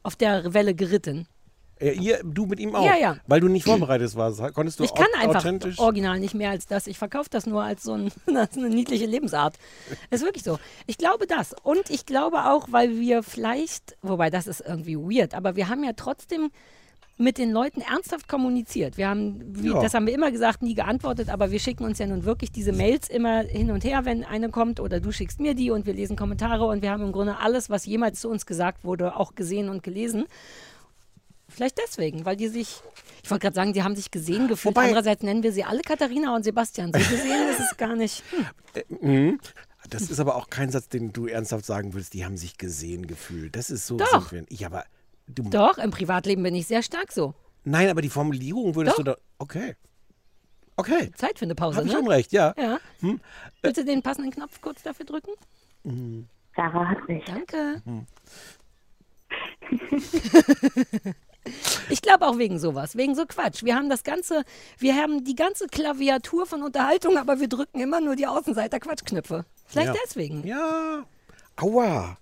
auf der Welle geritten. Äh, ihr, du mit ihm auch? Ja, ja. Weil du nicht vorbereitet warst. Konntest du Ich kann einfach original nicht mehr als das. Ich verkaufe das nur als so ein, als eine niedliche Lebensart. ist wirklich so. Ich glaube das. Und ich glaube auch, weil wir vielleicht, wobei das ist irgendwie weird, aber wir haben ja trotzdem mit den Leuten ernsthaft kommuniziert. Wir haben, wie, Ja. das haben wir immer gesagt, nie geantwortet, aber wir schicken uns ja nun wirklich diese Mails immer hin und her, wenn eine kommt oder du schickst mir die und wir lesen Kommentare und wir haben im Grunde alles, was jemals zu uns gesagt wurde, auch gesehen und gelesen. Vielleicht deswegen, weil die sich, ich wollte gerade sagen, die haben sich gesehen gefühlt. Wobei- Andererseits nennen wir sie alle Katharina und Sebastian. So gesehen ist es gar nicht. Hm. Mhm. Das ist aber auch kein Satz, den du ernsthaft sagen willst. Die haben sich gesehen gefühlt. Das ist so. Doch. Ja, aber du, Doch, im Privatleben bin ich sehr stark so. nein, aber die Formulierung würdest Doch. du da. Okay. Okay. Zeit für eine Pause, Hab ich ne? schon recht, ja. Ja. Willst du den passenden Knopf kurz dafür drücken? Sarah hat mich. Danke. Hm. Ich glaube auch wegen sowas, wegen so Quatsch. Wir haben das ganze, wir haben die ganze Klaviatur von Unterhaltung, aber wir drücken immer nur die Außenseiter-Quatschknöpfe. Vielleicht Ja. deswegen. Ja. Aua.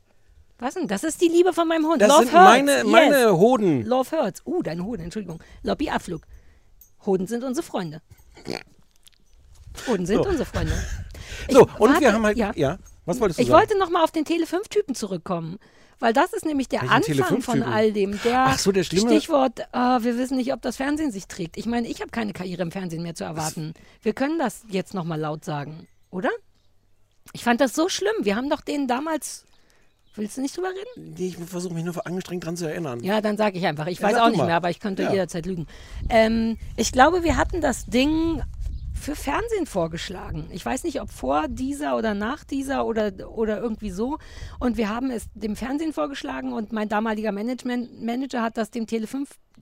Was denn? Das ist die Liebe von meinem Hund. Das Love sind hurts. meine, yes. meine Hoden. Love hurts. Uh, deine Hoden, Entschuldigung. Lobby Abflug. Hoden sind unsere Freunde. Hoden sind So. unsere Freunde. Ich So, und warte- wir haben halt. Ja. Ja. Was wolltest du Ich sagen? wollte noch mal auf den Tele5-Typen zurückkommen. Weil das ist nämlich der Welchen Anfang von Tele5-Typen? all dem. Der, Ach so, der Stichwort, äh, wir wissen nicht, ob das Fernsehen sich trägt. Ich meine, ich habe keine Karriere im Fernsehen mehr zu erwarten. Wir können das jetzt noch mal laut sagen, oder? Ich fand das so schlimm. Wir haben doch den damals. Willst du nicht drüber reden? Nee, Ich versuche mich nur angestrengt dran zu erinnern. Ja, dann sage ich einfach. Ich Ja, weiß auch nicht mal. mehr, aber ich könnte Ja. jederzeit lügen. Ähm, ich glaube, wir hatten das Ding für Fernsehen vorgeschlagen. Ich weiß nicht, ob vor dieser oder nach dieser oder, oder irgendwie so. Und wir haben es dem Fernsehen vorgeschlagen und mein damaliger Management Manager hat das dem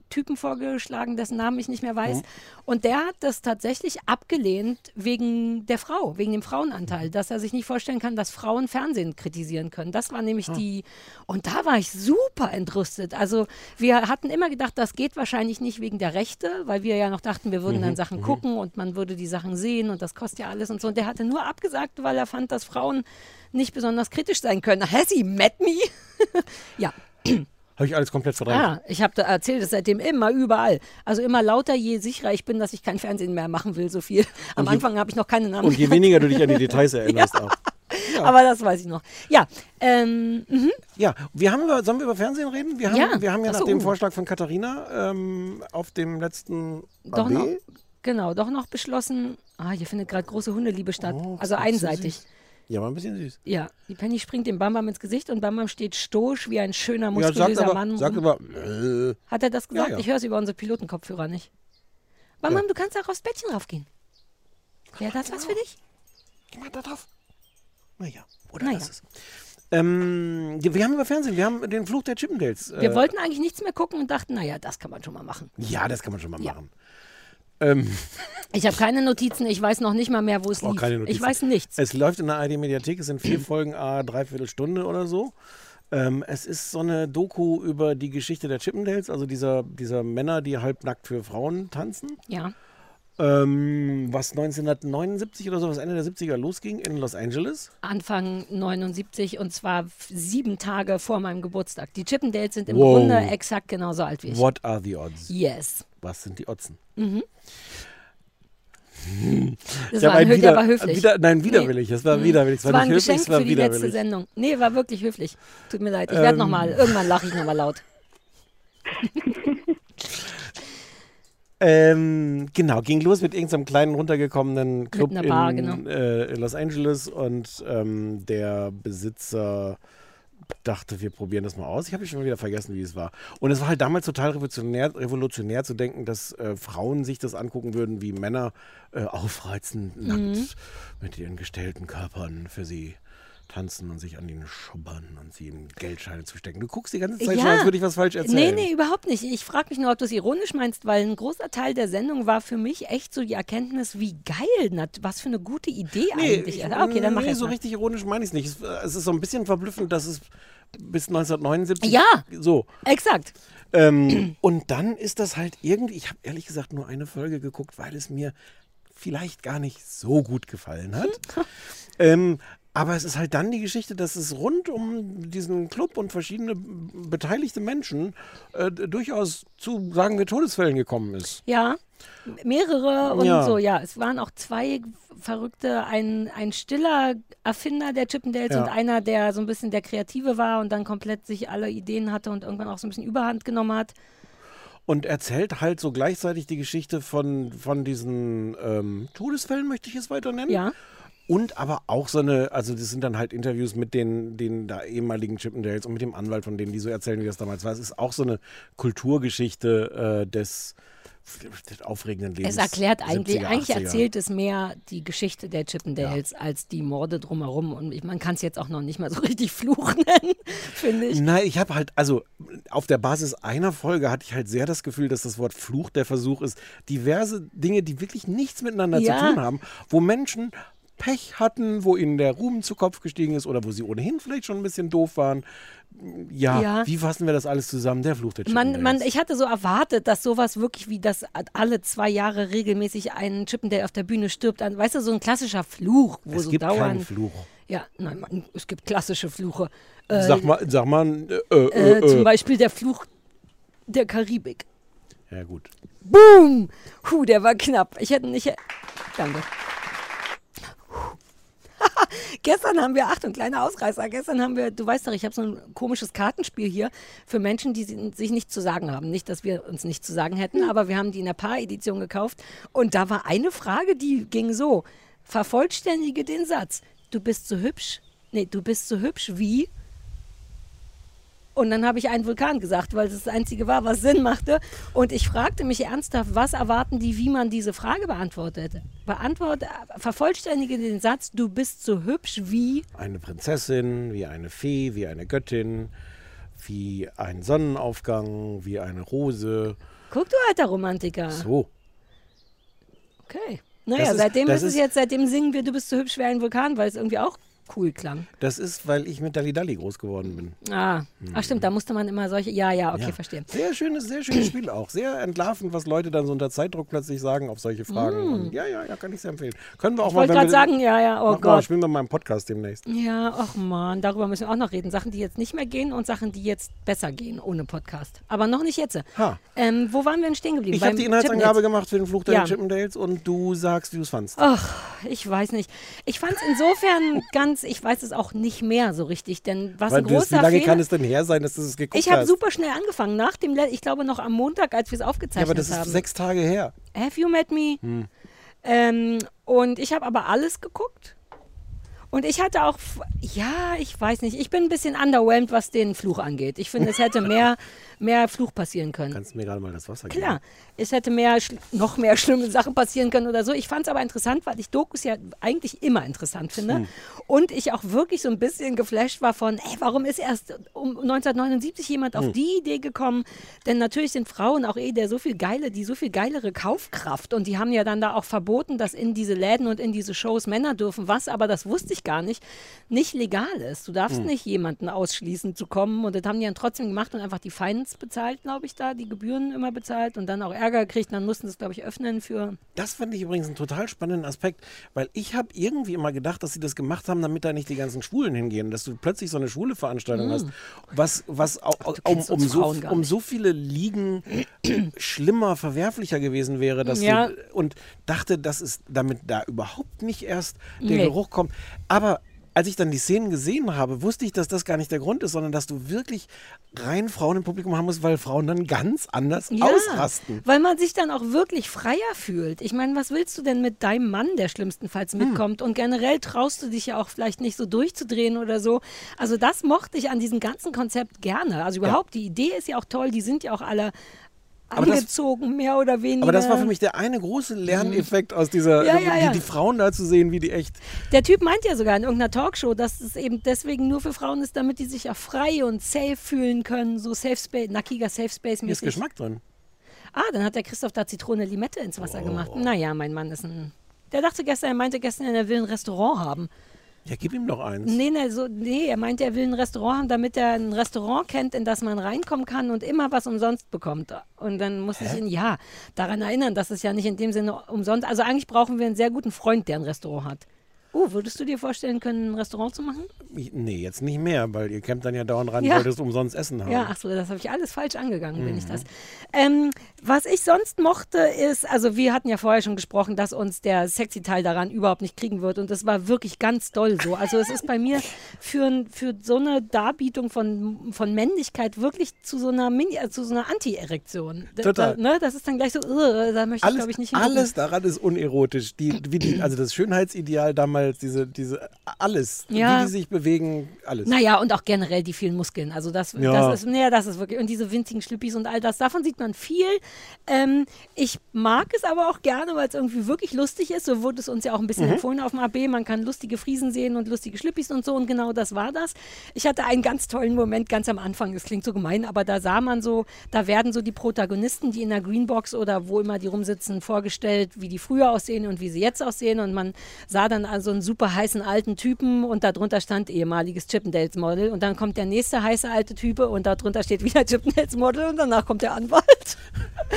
Tele5-Typen vorgeschlagen, dessen Namen ich nicht mehr weiß. Und der hat das tatsächlich abgelehnt wegen der Frau, wegen dem Frauenanteil, dass er sich nicht vorstellen kann, dass Frauen Fernsehen kritisieren können. Das war nämlich die. Und da war ich super entrüstet. Also wir hatten immer gedacht, das geht wahrscheinlich nicht wegen der Rechte, weil wir ja noch dachten, wir würden dann Sachen gucken und man würde die Sachen sehen und das kostet ja alles und so. Und der hatte nur abgesagt, weil er fand, dass Frauen nicht besonders kritisch sein können. Has he met me? ja. Habe ich alles komplett verdrängt. Ah, ich habe da erzählt es seitdem immer überall. Also immer lauter, je sicherer ich bin, dass ich kein Fernsehen mehr machen will, so viel. Am je- Anfang habe ich noch keine Namen. Und je weniger du dich an die Details erinnerst auch. Aber das weiß ich noch. Ja, ähm, mhm. Ja, wir haben über, sollen wir über Fernsehen reden? Wir haben Ja. ja, wir haben ja Ach nach so, dem uh. Vorschlag von Katharina ähm, auf dem letzten doch noch, genau, doch noch beschlossen. Ah, hier findet gerade große Hundeliebe statt. Oh, also das so einseitig. süß. Ja, war ein bisschen süß. Ja, die Penny springt dem Bambam ins Gesicht und Bambam steht stoisch wie ein schöner, Ja, muskulöser aber, Mann. sagt aber äh, Hat er das gesagt? ja. Ich höre es über unsere Pilotenkopfhörer nicht. Bambam, du kannst auch aufs Bettchen raufgehen. Wäre das was für dich? geh mal da drauf. Naja, oder Naja. lass es. Ähm, ja, wir haben über Fernsehen, wir haben den Fluch der Chippendales. Wir äh, wollten eigentlich nichts mehr gucken und dachten, naja, das kann man schon mal machen. Ja, das kann man schon mal Ja. machen. Ähm, Ich habe keine Notizen, ich weiß noch nicht mal mehr, wo es keine Ich weiß nichts. Es läuft in der ARD-Mediathek, es sind vier Folgen, a dreiviertel Stunde oder so. Ähm, es ist so eine Doku über die Geschichte der Chippendales, also dieser, dieser Männer, die halbnackt für Frauen tanzen. Ja. Ähm, was 1979 oder so, was Ende der 70er losging in Los Angeles. Anfang 79 und zwar sieben Tage vor meinem Geburtstag. Die Chippendales sind im Wow. Grunde exakt genauso alt wie ich. What are the odds? Yes. Was sind die Otzen? Das Ich hab war, ein ein, der Wider- war höflich. Wieder, nein, widerwillig. Es war Mhm. widerwillig. Es Das war war ein nicht höflich, Geschenk es war für die letzte. Sendung. Nee, war wirklich höflich. Tut mir leid. Ich werde Ähm. nochmal, irgendwann lache ich nochmal laut. Ähm, genau, ging los mit irgendeinem kleinen runtergekommenen Club Bar, in, genau. äh, in Los Angeles und ähm, der Besitzer dachte, wir probieren das mal aus. Ich habe schon wieder vergessen, wie es war. Und es war halt damals total revolutionär, revolutionär zu denken, dass äh, Frauen sich das angucken würden, wie Männer äh, aufreizend, nackt Mhm. mit ihren gestellten Körpern für sie tanzen und sich an ihnen schubbern und sie ihnen Geldscheine zu stecken. Du guckst die ganze Zeit Ja. schon, als würde ich was falsch Nee, erzählen. nee, überhaupt nicht. Ich frage mich nur, ob du es ironisch meinst, weil ein großer Teil der Sendung war für mich echt so die Erkenntnis, wie geil, was für eine gute Idee eigentlich. ich- Ah, okay, dann mach nee, so mal. richtig ironisch meine ich es nicht. Es, es ist so ein bisschen verblüffend, dass es bis 1979. Ja. So. Exakt. Ähm, und dann ist das halt irgendwie, ich habe ehrlich gesagt nur eine Folge geguckt, weil es mir vielleicht gar nicht so gut gefallen hat. ähm, aber es ist halt dann die Geschichte, dass es rund um diesen Club und verschiedene beteiligte Menschen äh, durchaus zu, sagen wir, Todesfällen gekommen ist. Ja, mehrere und Ja. so, ja. Es waren auch zwei Verrückte, ein, ein stiller Erfinder der Chippendales Ja. und einer, der so ein bisschen der Kreative war und dann komplett sich alle Ideen hatte und irgendwann auch so ein bisschen Überhand genommen hat. Und erzählt halt so gleichzeitig die Geschichte von, von diesen ähm, Todesfällen, möchte ich es weiter nennen. Ja. Und aber auch so eine, also das sind dann halt Interviews mit den, den da ehemaligen Chippendales und mit dem Anwalt von denen, die so erzählen, wie das damals war. Es ist auch so eine Kulturgeschichte äh, des, des aufregenden Lebens. Es erklärt eigentlich, 70er, eigentlich 80er. erzählt es mehr die Geschichte der Chippendales als die Morde drumherum. Und ich, man kann es jetzt auch noch nicht mal so richtig Fluch nennen, finde ich. Nein, ich habe halt, also auf der Basis einer Folge hatte ich halt sehr das Gefühl, dass das Wort Fluch der Versuch ist, diverse Dinge, die wirklich nichts miteinander Ja. zu tun haben, wo Menschen Pech hatten, wo ihnen der Ruhm zu Kopf gestiegen ist oder wo sie ohnehin vielleicht schon ein bisschen doof waren. Ja, Ja. wie fassen wir das alles zusammen? Der Fluch der Man, Chippendales. man, ich hatte so erwartet, dass sowas wirklich wie, dass alle zwei Jahre regelmäßig ein Chippendale auf der Bühne stirbt. An- Weißt du, so ein klassischer Fluch, wo es so gibt keinen dauernd. Fluch. Ja, nein, man, es gibt klassische Fluche. Äh, Sag mal, sag mal, äh, äh, äh, äh, Zum äh. Beispiel der Fluch der Karibik. Ja gut. Boom! Puh, der war knapp. Ich hätte nicht. Danke. Gestern haben wir, Achtung, kleiner Ausreißer, gestern haben wir, du weißt doch, ich habe so ein komisches Kartenspiel hier für Menschen, die si- sich nicht zu sagen haben. Nicht, dass wir uns nicht zu sagen hätten, aber wir haben die in der Paar-Edition gekauft. Und da war eine Frage, die ging so, vervollständige den Satz, du bist so hübsch, nee, du bist so hübsch wie... Und dann habe ich einen Vulkan gesagt, weil es das Einzige war, was Sinn machte. Und ich fragte mich ernsthaft, was erwarten die, wie man diese Frage beantwortet? Beantworte, vervollständige den Satz, du bist so hübsch wie. Eine Prinzessin, wie eine Fee, wie eine Göttin, wie ein Sonnenaufgang, wie eine Rose. Guck du, alter Romantiker. So. Okay. Naja, Das ist- seitdem das ist es jetzt, seitdem singen wir, du bist so hübsch wie ein Vulkan, weil es irgendwie auch cool klang. Das ist, weil ich mit Dalli Dalli groß geworden bin. Ah, ach stimmt, da musste man immer solche. Ja, ja, okay, Ja. verstehe. Sehr schönes, sehr schönes Spiel auch. Sehr entlarvend, was Leute dann so unter Zeitdruck plötzlich sagen auf solche Fragen. Und ja, ja, ja, kann ich sehr empfehlen. Können wir auch Mm. Ich mal, wollte wenn gerade sagen, ja, ja, oh mach mal, Gott. spielen wir mal im Podcast demnächst. Ja, ach man, darüber müssen wir auch noch reden. Sachen, die jetzt nicht mehr gehen und Sachen, die jetzt besser gehen ohne Podcast. Aber noch nicht jetzt. Ha. Ähm, wo waren wir denn stehen geblieben? Ich habe die Inhaltsangabe gemacht für den Fluch der Ja. Chippendales und du sagst, wie du es fandst. Ach, ich weiß nicht. Ich fand es insofern ganz, ich weiß es auch nicht mehr so richtig, denn was Weil ein du das, wie großer lange Fehler... kann es denn her sein, dass du es geguckt ich habe hast? super schnell angefangen, nach dem, Le- ich glaube noch am Montag, als wir es ja, aufgezeichnet aber das ist haben. sechs Tage her. Have you met me? Hm. Ähm, und ich habe aber alles geguckt. Und ich hatte auch, ja, ich weiß nicht, ich bin ein bisschen underwhelmed, was den Fluch angeht. Ich finde, es hätte mehr, mehr Fluch passieren können. Kannst du mir gerade mal das Wasser geben? Klar, es hätte mehr, noch mehr schlimme Sachen passieren können oder so. Ich fand es aber interessant, weil ich Dokus ja eigentlich immer interessant finde. Hm. Und ich auch wirklich so ein bisschen geflasht war von, ey, warum ist erst um 1979 jemand Hm. auf die Idee gekommen? Denn natürlich sind Frauen auch eh der so viel geile, die so viel geilere Kaufkraft. Und die haben ja dann da auch verboten, dass in diese Läden und in diese Shows Männer dürfen, was aber, das wusste ich gar nicht, nicht legal ist. Du darfst Hm. nicht jemanden ausschließen zu kommen. Und das haben die dann trotzdem gemacht und einfach die Fines bezahlt, glaube ich, da, die Gebühren immer bezahlt und dann auch Ärger gekriegt. Dann mussten sie es, glaube ich, öffnen für. Das fand ich übrigens einen total spannenden Aspekt, weil ich habe irgendwie immer gedacht, dass sie das gemacht haben, damit da nicht die ganzen Schwulen hingehen, dass du plötzlich so eine schwule Veranstaltung hast, was, was auch, um, kennst um, uns so, um so viele Ligen schlimmer, verwerflicher gewesen wäre, dass Ja. du, und dachte, dass es damit da überhaupt nicht erst der Nee. Geruch kommt. Aber als ich dann die Szenen gesehen habe, wusste ich, dass das gar nicht der Grund ist, sondern dass du wirklich rein Frauen im Publikum haben musst, weil Frauen dann ganz anders ausrasten. Weil man sich dann auch wirklich freier fühlt. Ich meine, was willst du denn mit deinem Mann, der schlimmstenfalls Hm. mitkommt? Und generell traust du dich ja auch vielleicht nicht so durchzudrehen oder so. Also das mochte ich an diesem ganzen Konzept gerne. Also überhaupt, die Idee ist ja auch toll, die sind ja auch alle Aber das- angezogen, mehr oder weniger. Aber das war für mich der eine große Lerneffekt aus dieser, Mhm. Ja, ja, die, ja. die Frauen da zu sehen, wie die echt. Der Typ meint ja sogar in irgendeiner Talkshow, dass es eben deswegen nur für Frauen ist, damit die sich ja frei und safe fühlen können, so Safe Space, nackiger Safe Space Hier ist mäßig. Geschmack drin. Ah, dann hat der Christoph da Zitrone Limette ins Oh. Wasser gemacht. Naja, mein Mann ist ein. Der dachte gestern, er meinte gestern, er will ein Restaurant haben. Ja, gib ihm doch eins. Nee, nee, so, nee, er meinte, er will ein Restaurant haben, damit er ein Restaurant kennt, in das man reinkommen kann und immer was umsonst bekommt. Und dann muss ich ihn, ja, daran erinnern, dass es ja nicht in dem Sinne umsonst, also eigentlich brauchen wir einen sehr guten Freund, der ein Restaurant hat. Oh, würdest du dir vorstellen können, ein Restaurant zu machen? Ich, nee, jetzt nicht mehr, weil ihr kämmt dann ja dauernd ran, Ja. wolltest umsonst Essen haben. Ja, ach so, das habe ich alles falsch angegangen, bin ich Mhm. das. Ähm, was ich sonst mochte, ist, also wir hatten ja vorher schon gesprochen, dass uns der sexy Teil daran überhaupt nicht kriegen wird und das war wirklich ganz doll so. Also es ist bei mir für, für so eine Darbietung von, von Männlichkeit wirklich zu so einer Mini, äh, zu so einer Anti-Erektion. Da- Total. Da, ne, das ist dann gleich so, uh, da möchte ich Alles, glaube ich nicht hingucken. alles daran ist unerotisch. Die, die, also das Schönheitsideal damals, diese, diese, alles, Ja. wie die sich bewegen, alles. Naja, und auch generell die vielen Muskeln. Also das, Ja. das ist, nee, das ist wirklich, und diese winzigen Schlüppis und all das, davon sieht man viel. Ähm, ich mag es aber auch gerne, weil es irgendwie wirklich lustig ist. So wurde es uns ja auch ein bisschen empfohlen auf dem AB. Man kann lustige Friesen sehen und lustige Schlüppis und so. Und genau das war das. Ich hatte einen ganz tollen Moment ganz am Anfang. Es klingt so gemein, aber da sah man so, da werden so die Protagonisten, die in der Greenbox oder wo immer die rumsitzen, vorgestellt, wie die früher aussehen und wie sie jetzt aussehen. Und man sah dann also einen super heißen alten Typen und darunter stand ehemaliges Chippendales Model. Und dann kommt der nächste heiße alte Type und darunter steht wieder Chippendales Model und danach kommt der Anwalt.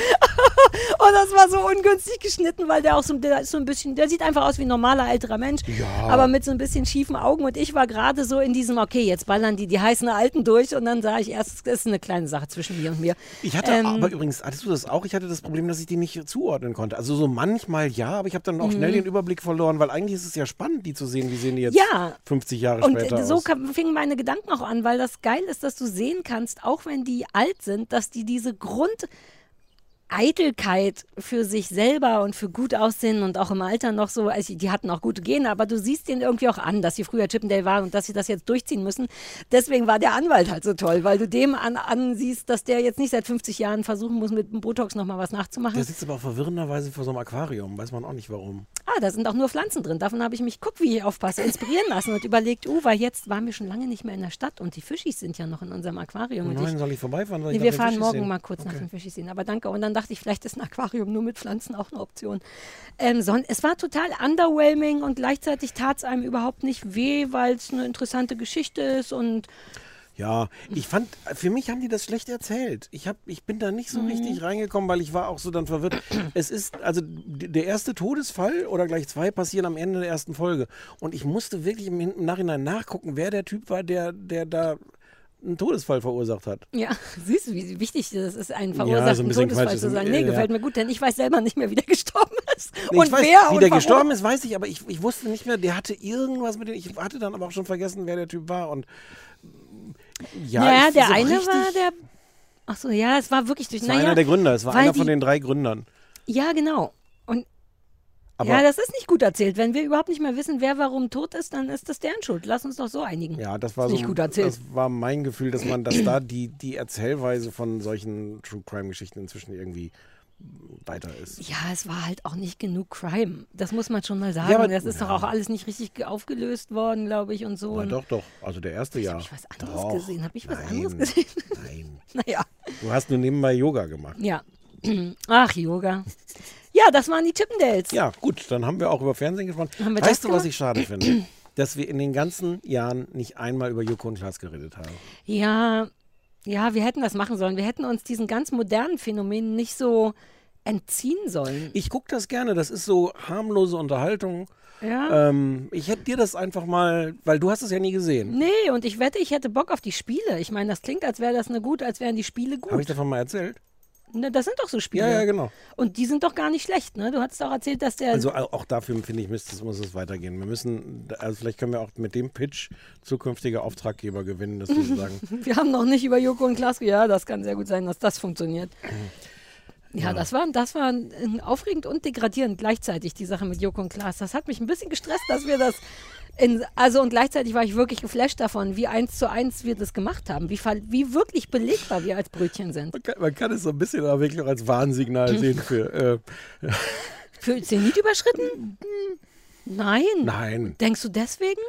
und das war so ungünstig geschnitten, weil der auch so, der so ein bisschen, der sieht einfach aus wie ein normaler älterer Mensch, aber mit so ein bisschen schiefen Augen. Und ich war gerade so in diesem, okay, jetzt ballern die die heißen Alten durch. Und dann sah ich erst, es ist eine kleine Sache zwischen mir und mir. Ich hatte Ähm, aber übrigens, hattest du das auch? Ich hatte das Problem, dass ich die nicht zuordnen konnte. Also so manchmal ja, aber ich habe dann auch schnell den Überblick verloren, weil eigentlich ist es ja spannend, die zu sehen. Wie sehen die jetzt. Ja. 50 Jahre Und später so aus? kam, fingen meine Gedanken auch an, weil das geil ist, dass du sehen kannst, auch wenn die alt sind, dass die diese Grund Eitelkeit für sich selber und für gut aussehen und auch im Alter noch so, also die hatten auch gute Gene, aber du siehst denen irgendwie auch an, dass sie früher Chippendale waren und dass sie das jetzt durchziehen müssen. Deswegen war der Anwalt halt so toll, weil du dem an, ansiehst, dass der jetzt nicht seit 50 Jahren versuchen muss, mit dem Botox nochmal was nachzumachen. Der sitzt aber auch verwirrenderweise vor so einem Aquarium. Weiß man auch nicht warum. Ah, da sind auch nur Pflanzen drin. Davon habe ich mich, guck, wie ich aufpasse, inspirieren lassen und überlegt, uh, weil jetzt waren wir schon lange nicht mehr in der Stadt und die Fischis sind ja noch in unserem Aquarium. Und ich, Nein, soll ich vorbeifahren? Soll ich nach wir fahren morgen sehen? mal kurz nach Okay. den Fischis sehen. Aber danke. Und dann dachte ich, vielleicht ist ein Aquarium nur mit Pflanzen auch eine Option. Ähm, es war total underwhelming und gleichzeitig tat es einem überhaupt nicht weh, weil es eine interessante Geschichte ist und Ja, ich fand, für mich haben die das schlecht erzählt. Ich, hab, ich bin da nicht Mhm. so richtig reingekommen, weil ich war auch so dann verwirrt. Es ist, also der erste Todesfall oder gleich zwei passieren am Ende der ersten Folge. Und ich musste wirklich im Nachhinein nachgucken, wer der Typ war, der, der da einen Todesfall verursacht hat. ja, siehst du, wie wichtig das ist, einen Ja, verursachten so ein Todesfall Quatsch, zu sagen. Nee, ja. gefällt mir gut, denn ich weiß selber nicht mehr, wie der gestorben ist. Nee, und weiß, wer wie und der warum. gestorben ist, weiß ich, aber ich, ich wusste nicht mehr, der hatte irgendwas mit dem, ich hatte dann aber auch schon vergessen, wer der Typ war. Und ja, naja, der so eine war der. Ach so, ja, es war wirklich durch. Es war naja, einer der Gründer, es war einer die- von den drei Gründern. Ja, genau. Und Aber ja, das ist nicht gut erzählt. Wenn wir überhaupt nicht mehr wissen, wer warum tot ist, dann ist das deren Schuld. Lass uns doch so einigen. Ja, das war Ist so. nicht gut erzählt. Das war mein Gefühl, dass man, dass da die, die Erzählweise von solchen True Crime Geschichten inzwischen irgendwie weiter ist. Ja, es war halt auch nicht genug Crime. Das muss man schon mal sagen. Ja, aber- das ist doch auch alles nicht richtig ge- aufgelöst worden, glaube ich, und so. Ja, Und doch, doch. Also der erste Jahr. Hab ich was anderes doch. gesehen? Habe ich was Nein, anderes gesehen? Nein. naja, Du hast nur nebenbei Yoga gemacht. ja. Ach, Yoga. Ja, das waren die Chippendales. Ja, gut, dann haben wir auch über Fernsehen gesprochen. Haben wir das weißt du, was ich schade finde? Dass wir in den ganzen Jahren nicht einmal über Joko und Klaas geredet haben. Ja, ja, wir hätten das machen sollen. Wir hätten uns diesen ganz modernen Phänomenen nicht so entziehen sollen. Ich gucke das gerne, das ist so harmlose Unterhaltung. Ja. Ähm, ich hätte dir das einfach mal, weil du hast es ja nie gesehen. Nee, und ich wette, ich hätte Bock auf die Spiele. Ich meine, das klingt, als wäre das eine gut, als wären die Spiele gut. Habe ich davon mal erzählt? Ne, das sind doch so Spiele. Ja, ja, genau. Und die sind doch gar nicht schlecht, ne? Du hattest auch erzählt, dass der. Also au- auch dafür finde ich, müsste, muss es weitergehen. Wir müssen, also vielleicht können wir auch mit dem Pitch zukünftige Auftraggeber gewinnen, dass wir sagen, wir haben noch nicht über Joko und Klaas. Ja, das kann sehr gut sein, dass das funktioniert. Ja, das war, das war aufregend und degradierend gleichzeitig, die Sache mit Joko und Klaas. Das hat mich ein bisschen gestresst, dass wir das. In, also und gleichzeitig war ich wirklich geflasht davon, wie eins zu eins wir das gemacht haben, wie, wie wirklich belegbar wir als Brötchen sind. man kann, man kann es so ein bisschen auch wirklich auch als Warnsignal sehen für, äh, Für Zenit überschritten? Nein. nein, Denkst du deswegen?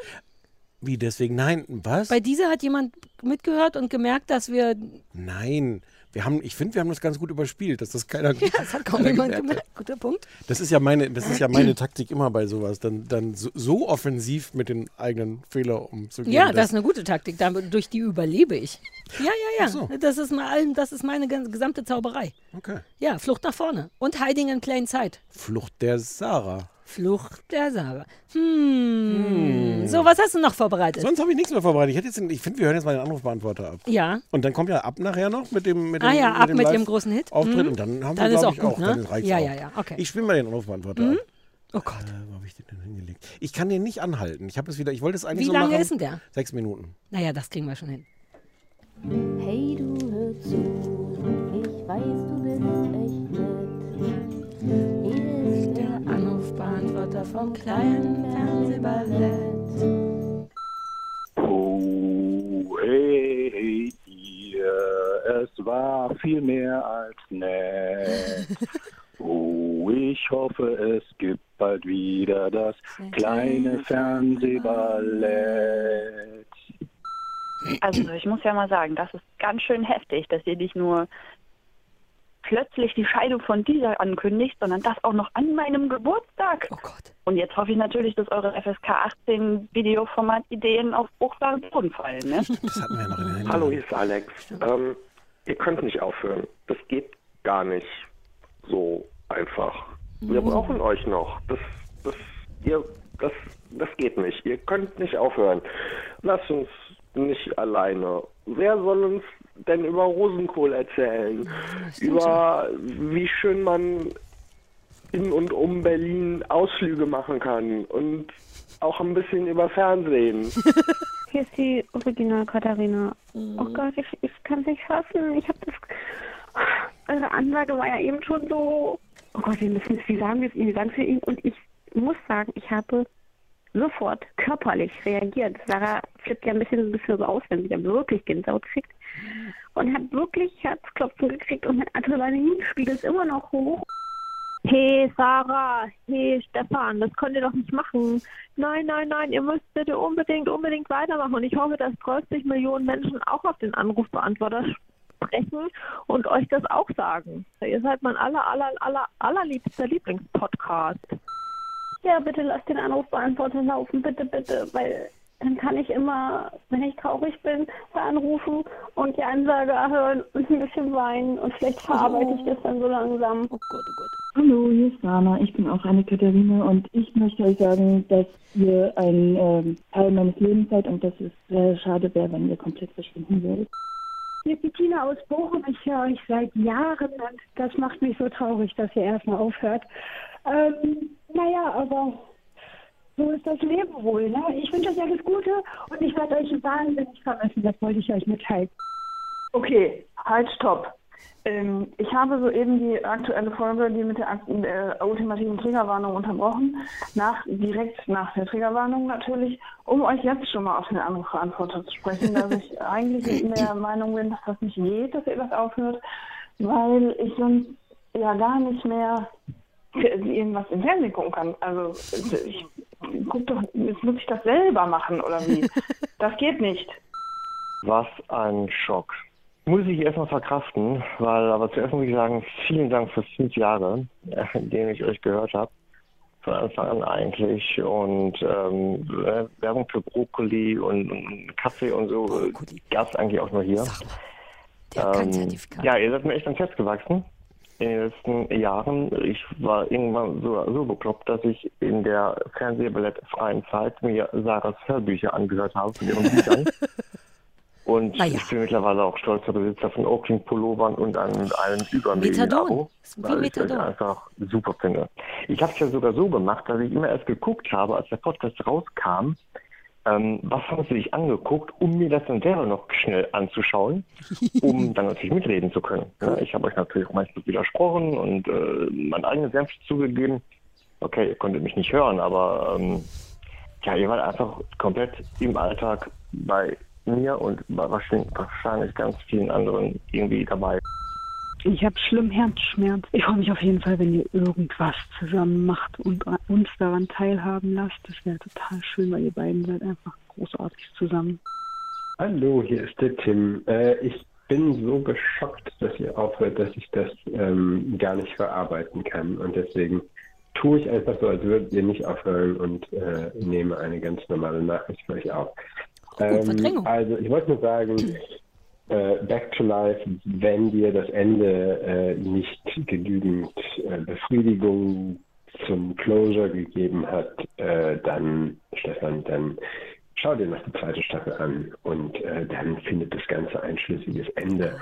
wie deswegen, nein, was? Bei dieser hat jemand mitgehört und gemerkt, dass wir. Nein, Wir haben, ich finde, wir haben das ganz gut überspielt, dass das keiner. Ja, das hat kaum jemand gemerkt. Guter Punkt. Das ist ja meine, das ist ja meine Taktik immer bei sowas, dann, dann so, so offensiv mit den eigenen Fehlern umzugehen. Ja, das ist eine gute Taktik. Damit, durch die überlebe ich. Ja, ja, ja. So. Das, ist mal, allem- das ist meine gesamte Zauberei. Okay. Ja, Flucht nach vorne. Und Hiding in Plain Sight. Flucht der Sarah. Flucht der Sarah. Hm. So, was hast du noch vorbereitet? Sonst habe ich nichts mehr vorbereitet. Ich, jetzt, ich finde, wir hören jetzt mal den Anrufbeantworter ab. ja. Und dann kommt ja ab nachher noch mit dem mit dem, Ah ja, ab mit Live- dem großen Hit. Auftritt Mhm. und dann haben Dann wir ist glaube auch ich gut, auch. ne? Dann reicht's Ja, auch. ja, ja, okay. Ich spiele mal den Anrufbeantworter ab. Oh Gott. Äh, wo habe ich den denn hingelegt? Ich kann den nicht anhalten. Ich habe es wieder. Ich wollte es eigentlich Wie so lange machen. ist denn der? Sechs Minuten. Naja, das kriegen wir schon hin. Hey, du hör zu, ich weiß, du bist echt nett. Anrufbeantworter vom kleinen Fernsehballett. Oh, hey, ihr, es war viel mehr als nett. Oh, ich hoffe, es gibt bald wieder das kleine Fernsehballett. Also ich muss ja mal sagen, das ist ganz schön heftig, dass ihr nicht nur plötzlich die Scheidung von dieser ankündigt, sondern das auch noch an meinem Geburtstag. Oh Gott. Und jetzt hoffe ich natürlich, dass eure FSK 18 Videoformat-Ideen auf fruchtbaren Boden fallen. Ne? Das hatten wir ja noch in den Händen. Hallo, hier ist Alex. Ähm, ihr könnt nicht aufhören. Das geht gar nicht so einfach. Wir brauchen euch noch. Das, das, ihr, das, das geht nicht. Ihr könnt nicht aufhören. Lasst uns nicht alleine. Wer soll uns denn über Rosenkohl erzählen? Über wie schön man in und um Berlin Ausflüge machen kann und auch ein bisschen über Fernsehen. Hier ist die Original Katharina. Oh Gott, ich, ich kann es nicht fassen. Ich habe das. Eure Ansage war ja eben schon so. Oh Gott, wir müssen es, wie sagen wir es ihm, wie sagen wir ihm? Und ich muss sagen, ich habe sofort körperlich reagiert. Sarah flippt ja ein bisschen, ein bisschen so aus, wenn sie dann wirklich Gänsehaut kriegt. Und hat wirklich Herzklopfen gekriegt und mein Adrenalinspiegel ist immer noch hoch. Hey Sarah, hey Stefan, das könnt ihr doch nicht machen. Nein, nein, nein, ihr müsst bitte unbedingt, unbedingt weitermachen. Und ich hoffe, dass 30 Millionen Menschen auch auf den Anrufbeantworter sprechen und euch das auch sagen. Ihr seid mein aller, aller, aller, allerliebster Lieblingspodcast. Ja, bitte lasst den Anrufbeantworter laufen, bitte, bitte, weil dann kann ich immer, wenn ich traurig bin, da anrufen und die Ansage hören und ein bisschen weinen und vielleicht verarbeite ich das dann so langsam. Oh Gott, oh Gott. Hallo, hier ist Rana. Ich bin auch eine Katharina und ich möchte euch sagen, dass ihr ein ähm, Teil meines Lebens seid und dass es sehr schade wäre, wenn ihr komplett verschwinden würdet. Hier ist die Tina aus Bochum. Ich höre euch seit Jahren und das macht mich so traurig, dass ihr erstmal aufhört. Ähm, naja, aber so ist das Leben wohl. Ne? Ich wünsche euch alles Gute und ich werde euch wahnsinnig vermissen. Das wollte ich euch mitteilen. Okay, halt, stopp. Ähm, ich habe soeben die aktuelle Folge, die mit der, der ultimativen Triggerwarnung unterbrochen, nach, direkt nach der Triggerwarnung natürlich, um euch jetzt schon mal auf den Anrufverantworter zu sprechen, dass ich eigentlich der Meinung bin, dass das nicht geht, dass ihr das aufhört, weil ich sonst ja gar nicht mehr irgendwas im Fernsehen gucken kann. Also ich guck doch, jetzt muss ich das selber machen oder wie? Das geht nicht. Was ein Schock. Muss ich erstmal verkraften, weil aber zuerst muss ich sagen, vielen Dank für fünf Jahre, äh, in denen ich euch gehört habe. Von Anfang an eigentlich. Und ähm, äh, Werbung für Brokkoli und, und Kaffee und so gab es eigentlich auch nur hier. Der hat kein Ähm, ja, ihr seid mir echt ans Herz gewachsen in den letzten Jahren. Ich war irgendwann so, so bekloppt, dass ich in der Fernsehballett-freien Zeit mir Sarahs Hörbücher angehört habe von ihren Büchern. Und ja. ich bin mittlerweile auch stolzer Besitzer von Oakley-Pullovern und an einem Ist wie weil ich das einfach super finde. Ich habe es ja sogar so gemacht, dass ich immer erst geguckt habe, als der Podcast rauskam, ähm, was haben sie sich angeguckt, um mir das dann selber noch schnell anzuschauen, um dann natürlich mitreden zu können. Ja, ich habe euch natürlich auch meistens widersprochen und äh, mein eigenes Senf zugegeben. Okay, ihr konntet mich nicht hören, aber ähm, ja, ihr wart einfach komplett im Alltag bei mir und bei wahrscheinlich, wahrscheinlich ganz vielen anderen irgendwie dabei. Ich habe schlimm Herzschmerz. Ich freue mich auf jeden Fall, wenn ihr irgendwas zusammen macht und uns daran teilhaben lasst. Das wäre total schön, weil ihr beiden seid einfach großartig zusammen. Hallo, hier ist der Tim. Äh, ich bin so geschockt, dass ihr aufhört, dass ich das ähm, gar nicht verarbeiten kann. Und deswegen tue ich einfach so, als würdet ihr nicht aufhören und äh, nehme eine ganz normale Nachricht für euch auf. Ähm, Verdrängung. also ich wollte nur sagen, Back to Life, wenn dir das Ende äh, nicht genügend äh, Befriedigung zum Closure gegeben hat, äh, dann, Stefan, dann schau dir noch die zweite Staffel an und äh, dann findet das Ganze ein schlüssiges Ende.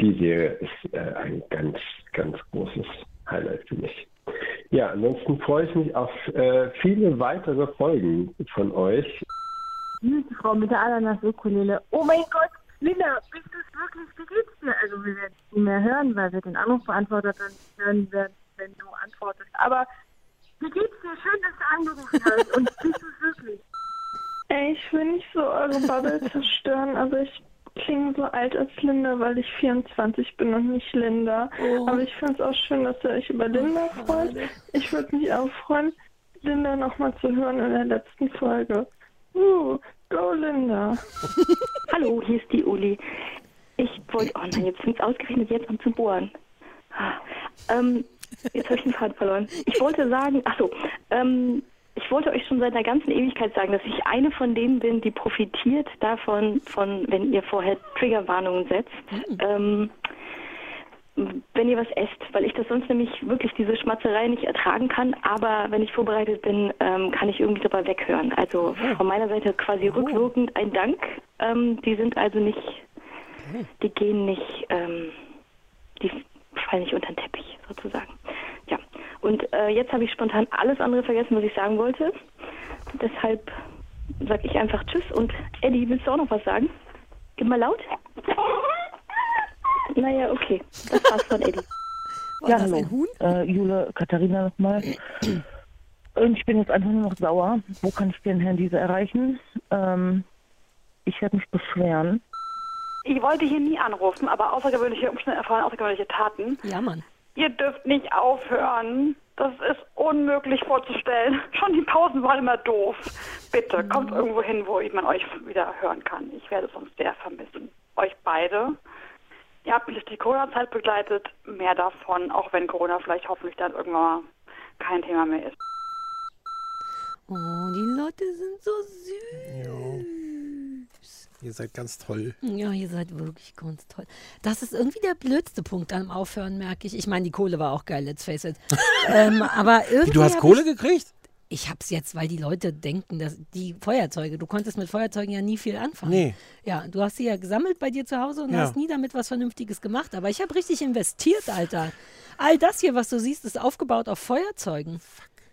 Die Serie ist äh, ein ganz, ganz großes Highlight für mich. Ja, ansonsten freue ich mich auf äh, viele weitere Folgen von euch. Die Frau mit der Ananas-Ukulele. Oh mein Gott, Linda, bist du es wirklich? Wie geht's dir? Also wir werden es nie mehr hören, weil wir den Anrufbeantworter dann hören werden, wenn du antwortest. Aber wie geht's dir? Schön, dass du angerufen hast. Und bist du es wirklich? Ey, ich will nicht so eure Bubble zerstören. Also ich klinge so alt als Linda, weil ich 24 bin und nicht Linda. Oh. Aber ich finde es auch schön, dass ihr euch über Linda freut. Ich würde mich auch freuen, Linda nochmal zu hören in der letzten Folge. Uh, go Linda. Hallo, hier ist die Uli. Ich wollte, oh nein, jetzt fängt ausgerechnet jetzt an zu bohren. Ähm, jetzt habe ich den Faden verloren. Ich wollte sagen, ach so, ähm, ich wollte euch schon seit einer ganzen Ewigkeit sagen, dass ich eine von denen bin, die profitiert davon, von, wenn ihr vorher Triggerwarnungen setzt. Ähm, wenn ihr was esst, weil ich das sonst nämlich wirklich diese Schmatzerei nicht ertragen kann, aber wenn ich vorbereitet bin, ähm, kann ich irgendwie drüber weghören. Also von meiner Seite quasi rückwirkend ein Dank. Ähm, die sind also nicht, die gehen nicht, ähm, die fallen nicht unter den Teppich sozusagen. Ja, und äh, jetzt habe ich spontan alles andere vergessen, was ich sagen wollte. Deshalb sage ich einfach Tschüss und Eddie, willst du auch noch was sagen? Gib mal laut. Naja, okay. Das war's von Eddie. ja, hallo. Äh, Jule, Katharina nochmal. Und ich bin jetzt einfach nur noch sauer. Wo kann ich den Herrn Diese erreichen? Ähm, ich werde mich beschweren. Ich wollte hier nie anrufen, aber außergewöhnliche Umstände erfahren außergewöhnliche Taten. Ja, Mann. Ihr dürft nicht aufhören. Das ist unmöglich vorzustellen. Schon die Pausen waren immer doof. Bitte, kommt irgendwo hin, wo man euch wieder hören kann. Ich werde es sonst sehr vermissen. Euch beide. Ihr habt mich durch die Corona-Zeit begleitet. Mehr davon, auch wenn Corona vielleicht hoffentlich dann irgendwann mal kein Thema mehr ist. Oh, die Leute sind so süß. Ihr seid ganz toll. Ja, ihr seid wirklich ganz toll. Das ist irgendwie der blödste Punkt am Aufhören, merke ich. Ich meine, die Kohle war auch geil, let's face it. ähm, aber irgendwie Wie, du hast Kohle gekriegt? Ich hab's jetzt, weil die Leute denken, dass die Feuerzeuge, du konntest mit Feuerzeugen ja nie viel anfangen. Nee. Ja, du hast sie ja gesammelt bei dir zu Hause und Ja. hast nie damit was Vernünftiges gemacht. Aber ich habe richtig investiert, Alter. All das hier, was du siehst, ist aufgebaut auf Feuerzeugen.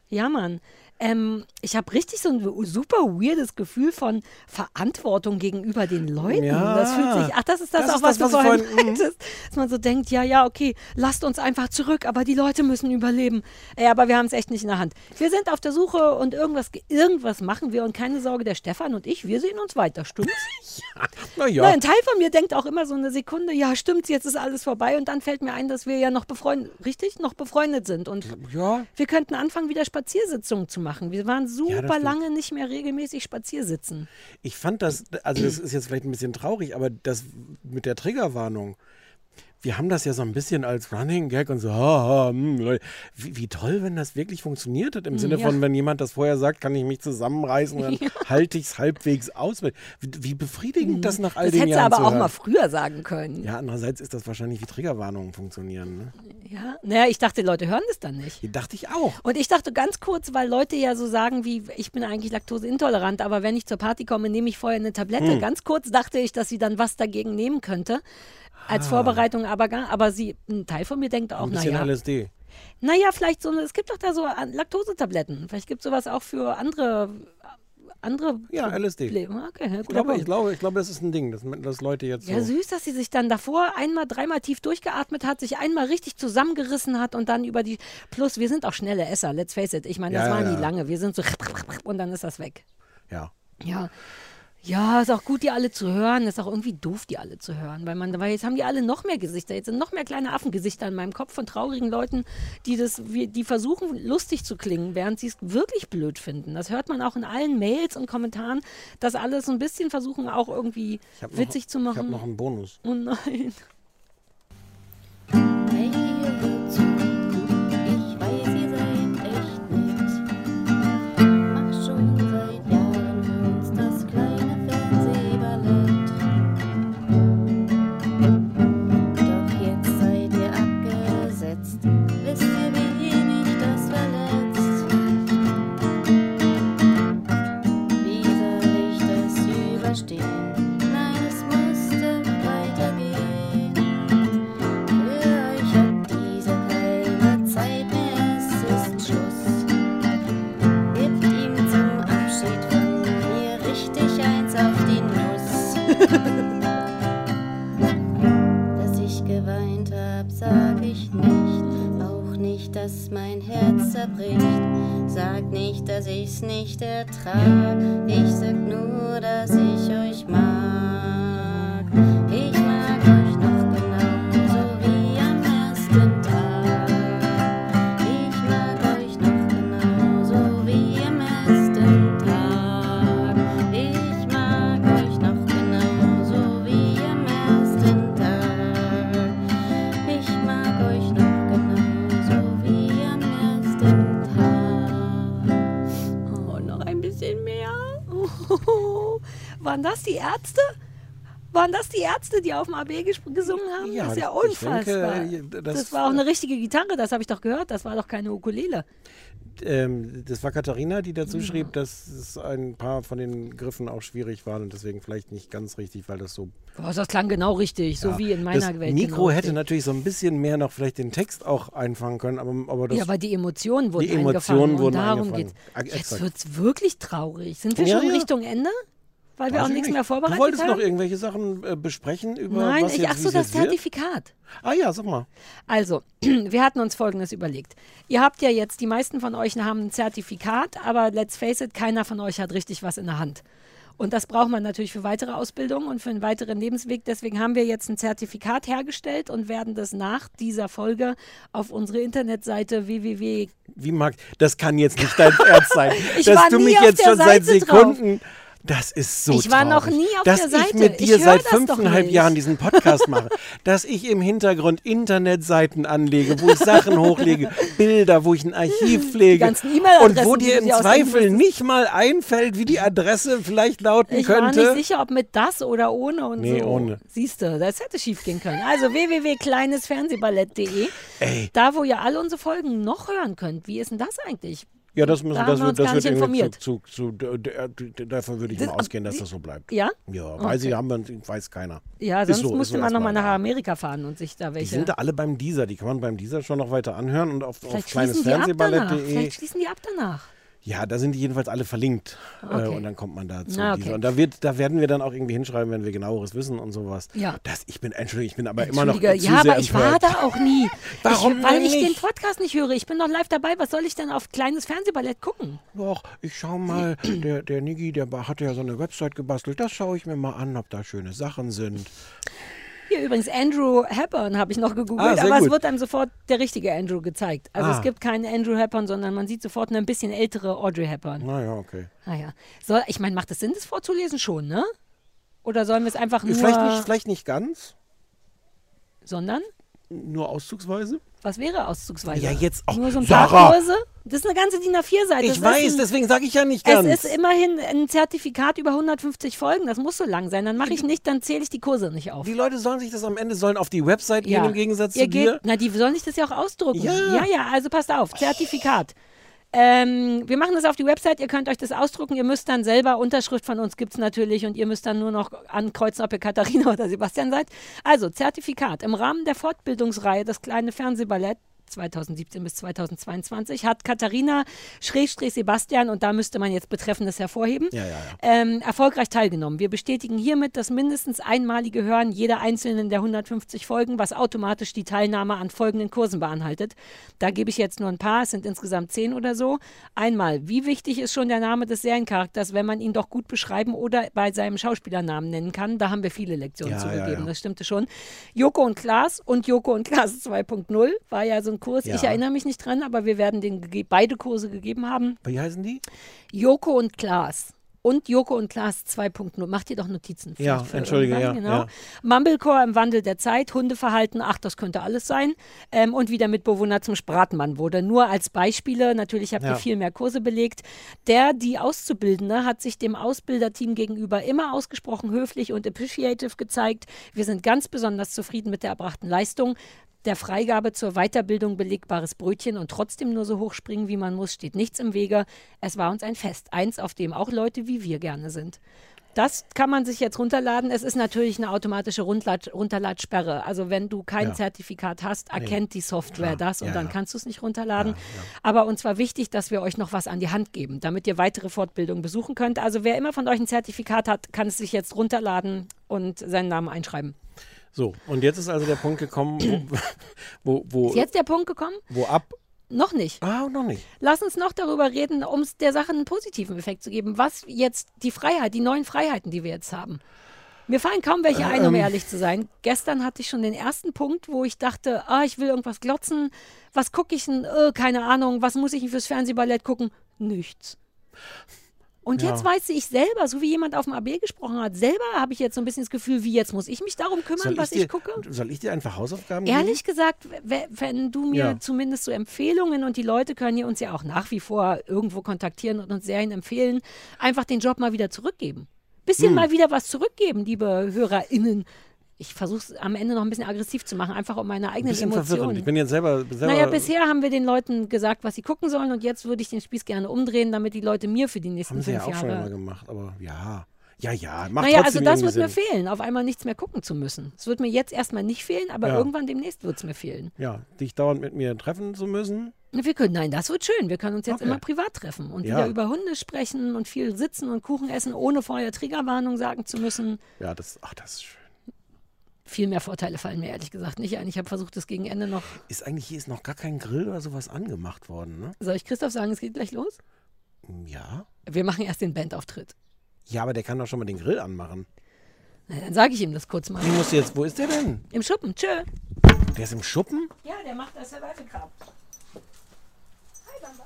Ja, Mann. Ähm, ich habe richtig so ein super weirdes Gefühl von Verantwortung gegenüber den Leuten. Ja. Das fühlt sich, ach, das ist das, Das auch, ist was das, du was ich vorhin mhm. meintest. Dass man so denkt, ja, ja, okay, lasst uns einfach zurück, aber die Leute müssen überleben. Ey, aber wir haben es echt nicht in der Hand. Wir sind auf der Suche und irgendwas, irgendwas machen wir und keine Sorge, der Stefan und ich, wir sehen uns weiter, stimmt's? Na ja. Na, ein Teil von mir denkt auch immer so eine Sekunde, ja, stimmt's, jetzt ist alles vorbei und dann fällt mir ein, dass wir ja noch befreundet, richtig, noch befreundet sind und Ja. wir könnten anfangen, wieder Spaziersitzungen zu machen. Wir waren super stimmt. lange nicht mehr regelmäßig Spaziersitzen. Ich fand das, also das ist jetzt vielleicht ein bisschen traurig, aber das mit der Triggerwarnung, wir haben das ja so ein bisschen als Running Gag und so, haha, hm, Leute. wie, wie toll, wenn das wirklich funktioniert hat, im Sinne Ja. von, wenn jemand das vorher sagt, kann ich mich zusammenreißen, dann Ja. halte ich es halbwegs aus. Wie, wie befriedigend das nach all Das den hättest du Jahren aber auch hören. mal früher sagen können. Ja, andererseits ist das wahrscheinlich, wie Triggerwarnungen funktionieren. Ne? Ja, naja, ich dachte, die Leute hören das dann nicht. Die dachte ich auch. Und ich dachte ganz kurz, weil Leute ja so sagen wie, ich bin eigentlich laktoseintolerant, aber wenn ich zur Party komme, nehme ich vorher eine Tablette. Hm. Ganz kurz dachte ich, dass sie dann was dagegen nehmen könnte. Als Ah. Vorbereitung, aber gar, aber sie, ein Teil von mir denkt auch, Ein bisschen naja. LSD. Naja, vielleicht so, es gibt doch da so Laktosetabletten. Vielleicht gibt es sowas auch für andere, andere Ja, LSD. Probleme. Okay, ja, Ich glaube, ich glaube, ich glaube, das ist ein Ding, dass, dass Leute jetzt Ja, so. süß, dass sie sich dann davor einmal, dreimal tief durchgeatmet hat, sich einmal richtig zusammengerissen hat und dann über die. Plus, wir sind auch schnelle Esser, let's face it. Ich meine, das Ja, war ja, nie ja. lange. Wir sind so und dann ist das weg. Ja. Ja. Ja, ist auch gut, die alle zu hören. Ist auch irgendwie doof, die alle zu hören. Weil, man, weil jetzt haben die alle noch mehr Gesichter. Jetzt sind noch mehr kleine Affengesichter in meinem Kopf von traurigen Leuten, die, das, die versuchen, lustig zu klingen, während sie es wirklich blöd finden. Das hört man auch in allen Mails und Kommentaren, dass alle so ein bisschen versuchen, auch irgendwie hab noch- witzig zu machen. Ich habe noch einen Bonus. Oh nein. Dass mein Herz zerbricht. Sag nicht, dass ich's nicht ertrag. Ich sag nur, dass ich euch mag. Ich Waren das die Ärzte? Waren das die Ärzte, die auf dem AB ges- gesungen haben? Ja, das ist ja ich denke, unfassbar. das- das, war auch eine richtige Gitarre, das habe ich doch gehört. Das war doch keine Ukulele. Ähm, das war Katharina, die dazu Ja. schrieb, dass es ein paar von den Griffen auch schwierig waren und deswegen vielleicht nicht ganz richtig, weil das so. Boah, das klang genau richtig, so Ja, wie in meiner das Welt. Mikro genau hätte richtig. natürlich so ein bisschen mehr noch vielleicht den Text auch einfangen können, aber, aber das. ja, aber die Emotionen wurden die Emotionen eingefangen wurden darum eingefangen. geht's. Jetzt wird es wirklich traurig. Sind wir schon. Richtung Ende? Weil wir Weiß auch ich nichts nicht. mehr vorbereitet Du wolltest haben? noch irgendwelche Sachen äh, besprechen über Nein, was ich, jetzt, ach so, das jetzt wird? Zertifikat. Ah ja, sag mal. Also, wir hatten uns Folgendes überlegt. Ihr habt ja jetzt, die meisten von euch haben ein Zertifikat, aber let's face it, keiner von euch hat richtig was in der Hand. Und das braucht man natürlich für weitere Ausbildungen und für einen weiteren Lebensweg. Deswegen haben wir jetzt ein Zertifikat hergestellt und werden das nach dieser Folge auf unsere Internetseite www. Wie mag, das kann jetzt nicht dein Ernst sein, Ich dass du nie mich auf jetzt schon seit Seite drauf. Das ist so Ich war noch traurig, nie auf dass der Seite. ich mit Ich dir hör seit fünfeinhalb. Jahren diesen Podcast mache, dass ich im Hintergrund Internetseiten anlege, wo ich Sachen hochlege, Bilder, wo ich ein Archiv pflege E-Mail-Adressen, und wo dir im Zweifel nicht mal einfällt, wie die Adresse vielleicht lauten Ich war könnte. nicht sicher, ob mit das oder ohne und Nee, so. ohne. Siehst du, das hätte schief gehen können. Also www.kleinesfernsehballett.de, da wo ihr alle unsere Folgen noch hören könnt. Wie ist denn das eigentlich? Ja, das müssen, Da das wir das wird informiert. zu, zu, zu d- davon würde ich Das- mal ausgehen, dass das so bleibt. Ja? Ja, Okay. weiß ich, haben wir, weiß keiner. Ja, sonst so, ist musste so man nochmal nach Amerika fahren und sich da Die welche. sind da alle beim Deezer, die kann man beim Deezer schon noch weiter anhören und auf, auf Vielleicht die danach. kleinesfernsehballett.de. Vielleicht schließen die ab danach. Ja, da sind die jedenfalls alle verlinkt. Äh, Okay. und dann kommt man da zu Ah, okay. Und da, wird, da werden wir dann auch irgendwie hinschreiben, wenn wir genaueres wissen und sowas. Ja. Das, ich bin, Entschuldigung, ich bin aber immer noch zu ja, aber ich war empört. da auch nie. Warum ich, Weil ich den? Podcast nicht höre. Ich bin doch live dabei. Was soll ich denn auf kleines Fernsehballett gucken? Doch, ich schau mal, der, der Niggi, der ba- hat ja so eine Website gebastelt. Das schaue ich mir mal an, ob da schöne Sachen sind. Hier übrigens Andrew Hepburn habe ich noch gegoogelt, Ah, aber gut. es wird einem sofort der richtige Andrew gezeigt. Also Ah. es gibt keinen Andrew Hepburn, sondern man sieht sofort eine ein bisschen ältere Audrey Hepburn. Naja, okay. Naja. Soll, ich meine, macht es Sinn, das vorzulesen schon, ne? Oder sollen wir es einfach nur... Vielleicht nicht, vielleicht nicht ganz, Sondern? nur auszugsweise. Was wäre auszugsweise? Ja, jetzt auch. Nur so ein Sarah! paar Kurse? Das ist eine ganze DIN A4-Seite. Ich weiß, deswegen sage ich ja nicht ganz. Es ist immerhin ein Zertifikat über 150 Folgen. Das muss so lang sein. Dann mache ich nicht, dann zähle ich die Kurse nicht auf. Die Leute sollen sich das am Ende sollen auf die Website Ja. gehen im Gegensatz Ihr zu dir. geht, na, die sollen sich das ja auch ausdrucken. Ja. ja, ja, also passt auf, Zertifikat. Ähm, wir machen das auf die Website, ihr könnt euch das ausdrucken, ihr müsst dann selber, Unterschrift von uns gibt es natürlich und ihr müsst dann nur noch ankreuzen, ob ihr Katharina oder Sebastian seid. Also, Zertifikat. Im Rahmen der Fortbildungsreihe Das kleine Fernsehballett 2017 bis 2022, hat Katharina Schrägstrich Sebastian, und da müsste man jetzt Betreffendes hervorheben, Ja, ja, ja. Ähm, erfolgreich teilgenommen. Wir bestätigen hiermit das mindestens einmalige Hören jeder einzelnen der 150 Folgen, was automatisch die Teilnahme an folgenden Kursen beanhaltet. Da gebe ich jetzt nur ein paar, es sind insgesamt zehn oder so. Einmal, wie wichtig ist schon der Name des Seriencharakters, wenn man ihn doch gut beschreiben oder bei seinem Schauspielernamen nennen kann? Da haben wir viele Lektionen zugegeben, das stimmte schon. Joko und Klaas und Joko und Klaas 2.0 war ja so ein Kurs. Ja. Ich erinnere mich nicht dran, aber wir werden den beide Kurse gegeben haben. Wie heißen die? Joko und Klaas. Und Joko und Klaas 2.0. Macht ihr doch Notizen. Ja, entschuldige, ja, Genau. ja. Mumblecore im Wandel der Zeit, Hundeverhalten, ach, das könnte alles sein. Ähm, und wie der Mitbewohner zum Spratenmann wurde. Nur als Beispiele, natürlich habt ihr Ja. viel mehr Kurse belegt. Der, die Auszubildende, hat sich dem Ausbilderteam gegenüber immer ausgesprochen höflich und appreciative gezeigt. Wir sind ganz besonders zufrieden mit der erbrachten Leistung. Der Freigabe zur Weiterbildung belegbares Brötchen und trotzdem nur so hoch springen, wie man muss, steht nichts im Wege. Es war uns ein Fest, eins, auf dem auch Leute wie wir gerne sind. Das kann man sich jetzt runterladen. Es ist natürlich eine automatische Rundlad Runterladsperre. Also wenn du kein Ja. Zertifikat hast, Nee. erkennt die Software Klar. das und Ja, dann ja. kannst du es nicht runterladen. Aber uns war wichtig, dass wir euch noch was an die Hand geben, damit ihr weitere Fortbildungen besuchen könnt. Also wer immer von euch ein Zertifikat hat, kann es sich jetzt runterladen und seinen Namen einschreiben. So, und jetzt ist also der Punkt gekommen, wo, wo, wo, Ist jetzt der Punkt gekommen? wo ab. Noch nicht. Ah, noch nicht. Lass uns noch darüber reden, um der Sache einen positiven Effekt zu geben. Was jetzt die Freiheit, die neuen Freiheiten, die wir jetzt haben. Mir fallen kaum welche ein, um Ähm. ehrlich zu sein. Gestern hatte ich schon den ersten Punkt, wo ich dachte, ah, ich will irgendwas glotzen. Was gucke ich denn? Äh, keine Ahnung. Was muss ich denn fürs Fernsehballett gucken? Nichts. Und Ja. jetzt weiß ich selber, so wie jemand auf dem AB gesprochen hat, selber habe ich jetzt so ein bisschen das Gefühl, wie jetzt muss ich mich darum kümmern, ich, was dir, ich gucke? soll ich dir einfach Hausaufgaben geben? Ehrlich gesagt, wenn du mir Ja. zumindest so Empfehlungen und die Leute können ja uns ja auch nach wie vor irgendwo kontaktieren und uns Serien empfehlen, einfach den Job mal wieder zurückgeben. Bisschen Hm. mal wieder was zurückgeben, liebe HörerInnen. Ich versuche es am Ende noch ein bisschen aggressiv zu machen, einfach um meine Ein eigenen bisschen verwirrend. Ich Emotionen. bin jetzt selber. selber Naja, bisher haben wir den Leuten gesagt, was sie gucken sollen und jetzt würde ich den Spieß gerne umdrehen, damit die Leute mir für die nächsten haben sie ja fünf auch schon Jahre immer gemacht, aber ja. Ja, ja, macht naja, also das wird mir fehlen, auf einmal nichts mehr gucken zu müssen. Es wird mir jetzt erstmal nicht fehlen, aber Ja. irgendwann demnächst wird es mir fehlen. Ja, dich dauernd mit mir treffen zu müssen. Wir können, nein, das wird schön. Wir können uns jetzt Okay. immer privat treffen und Ja. wieder über Hunde sprechen und viel sitzen und Kuchen essen, ohne vorher Triggerwarnung sagen zu müssen. Ja, das, ach, das ist schön. Viel mehr Vorteile fallen mir ehrlich gesagt nicht ein. Ich habe versucht, das gegen Ende noch. Ist eigentlich, hier ist noch gar kein Grill oder sowas angemacht worden, ne? Soll ich Christoph sagen, es geht gleich los? Ja. Wir machen erst den Bandauftritt. Ja, aber der kann doch schon mal den Grill anmachen. Na, dann sage ich ihm das kurz mal. Wie muss jetzt, wo ist der denn? Im Schuppen, tschö. Der ist im Schuppen? Ja, der macht das Survival Cup. Hi, Bamba.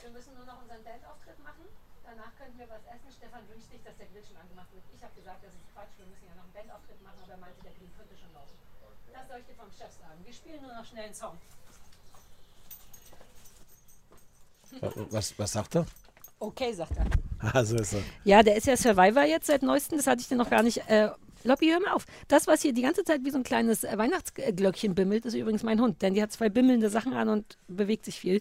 Wir müssen nur noch unseren Bandauftritt machen. Danach könnten wir was essen. Stefan wünscht sich, dass der Grill schon angemacht wird. Ich habe gesagt, das ist Quatsch. Wir müssen ja noch einen Bandauftritt machen, aber er meinte, der Grill könnte schon laufen. Das soll ich dir vom Chef sagen. Wir spielen nur noch schnell einen Song. Was, was sagt er? Okay, sagt er. Ah, so ist er. Ja, der ist ja Survivor jetzt seit neuestem. Das hatte ich dir noch gar nicht. Äh, Lobby, hör mal auf. Das, was hier die ganze Zeit wie so ein kleines äh, Weihnachtsglöckchen bimmelt, ist übrigens mein Hund. Denn die hat zwei bimmelnde Sachen an und bewegt sich viel.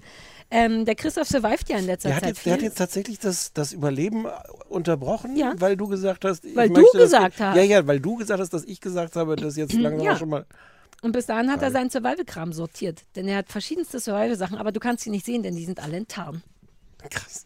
Ähm, der Christoph survived ja in letzter Der Zeit jetzt, der hat jetzt tatsächlich das, das Überleben unterbrochen, weil du gesagt hast, ich Weil du gesagt hast. Ja, ja, weil du gesagt hast, dass ich gesagt habe, dass jetzt langsam Ja. schon mal. Und bis dahin hat er Geil. seinen Survival-Kram sortiert. Denn er hat verschiedenste Survival-Sachen, aber du kannst sie nicht sehen, denn die sind alle in Tarn. Krass.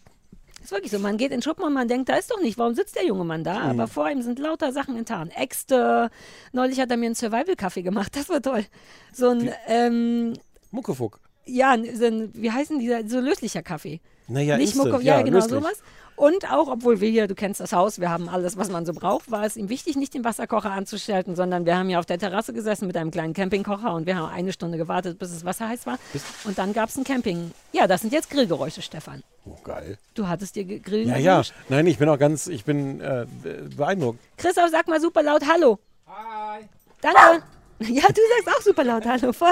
Ist wirklich so. Man geht in den Schuppen und man denkt, da ist doch nicht, warum sitzt der junge Mann da? Mhm. Aber vor ihm sind lauter Sachen in Tarn. Äxte. Neulich hat er mir einen Survival-Kaffee gemacht. Das war toll. So ein, ähm, Muckefuck. ja, so ein, wie heißen die, so löslicher Kaffee. Naja, Nicht Instant, Mucke, ja, ja, genau löslich. sowas. Und auch, obwohl wir hier, du kennst das Haus, wir haben alles, was man so braucht, war es ihm wichtig, nicht den Wasserkocher anzuschalten, sondern wir haben hier auf der Terrasse gesessen mit einem kleinen Campingkocher und wir haben eine Stunde gewartet, bis das Wasser heiß war. Und dann gab es ein Camping. Ja, das sind jetzt Grillgeräusche, Stefan. Oh, geil. Du hattest dir ge- Grillen Ja, ja. Nein, ich bin auch ganz, ich bin äh, beeindruckt. Christoph, sag mal super laut Hallo. Hi. Danke. Ja, du sagst auch super laut Hallo. Fein.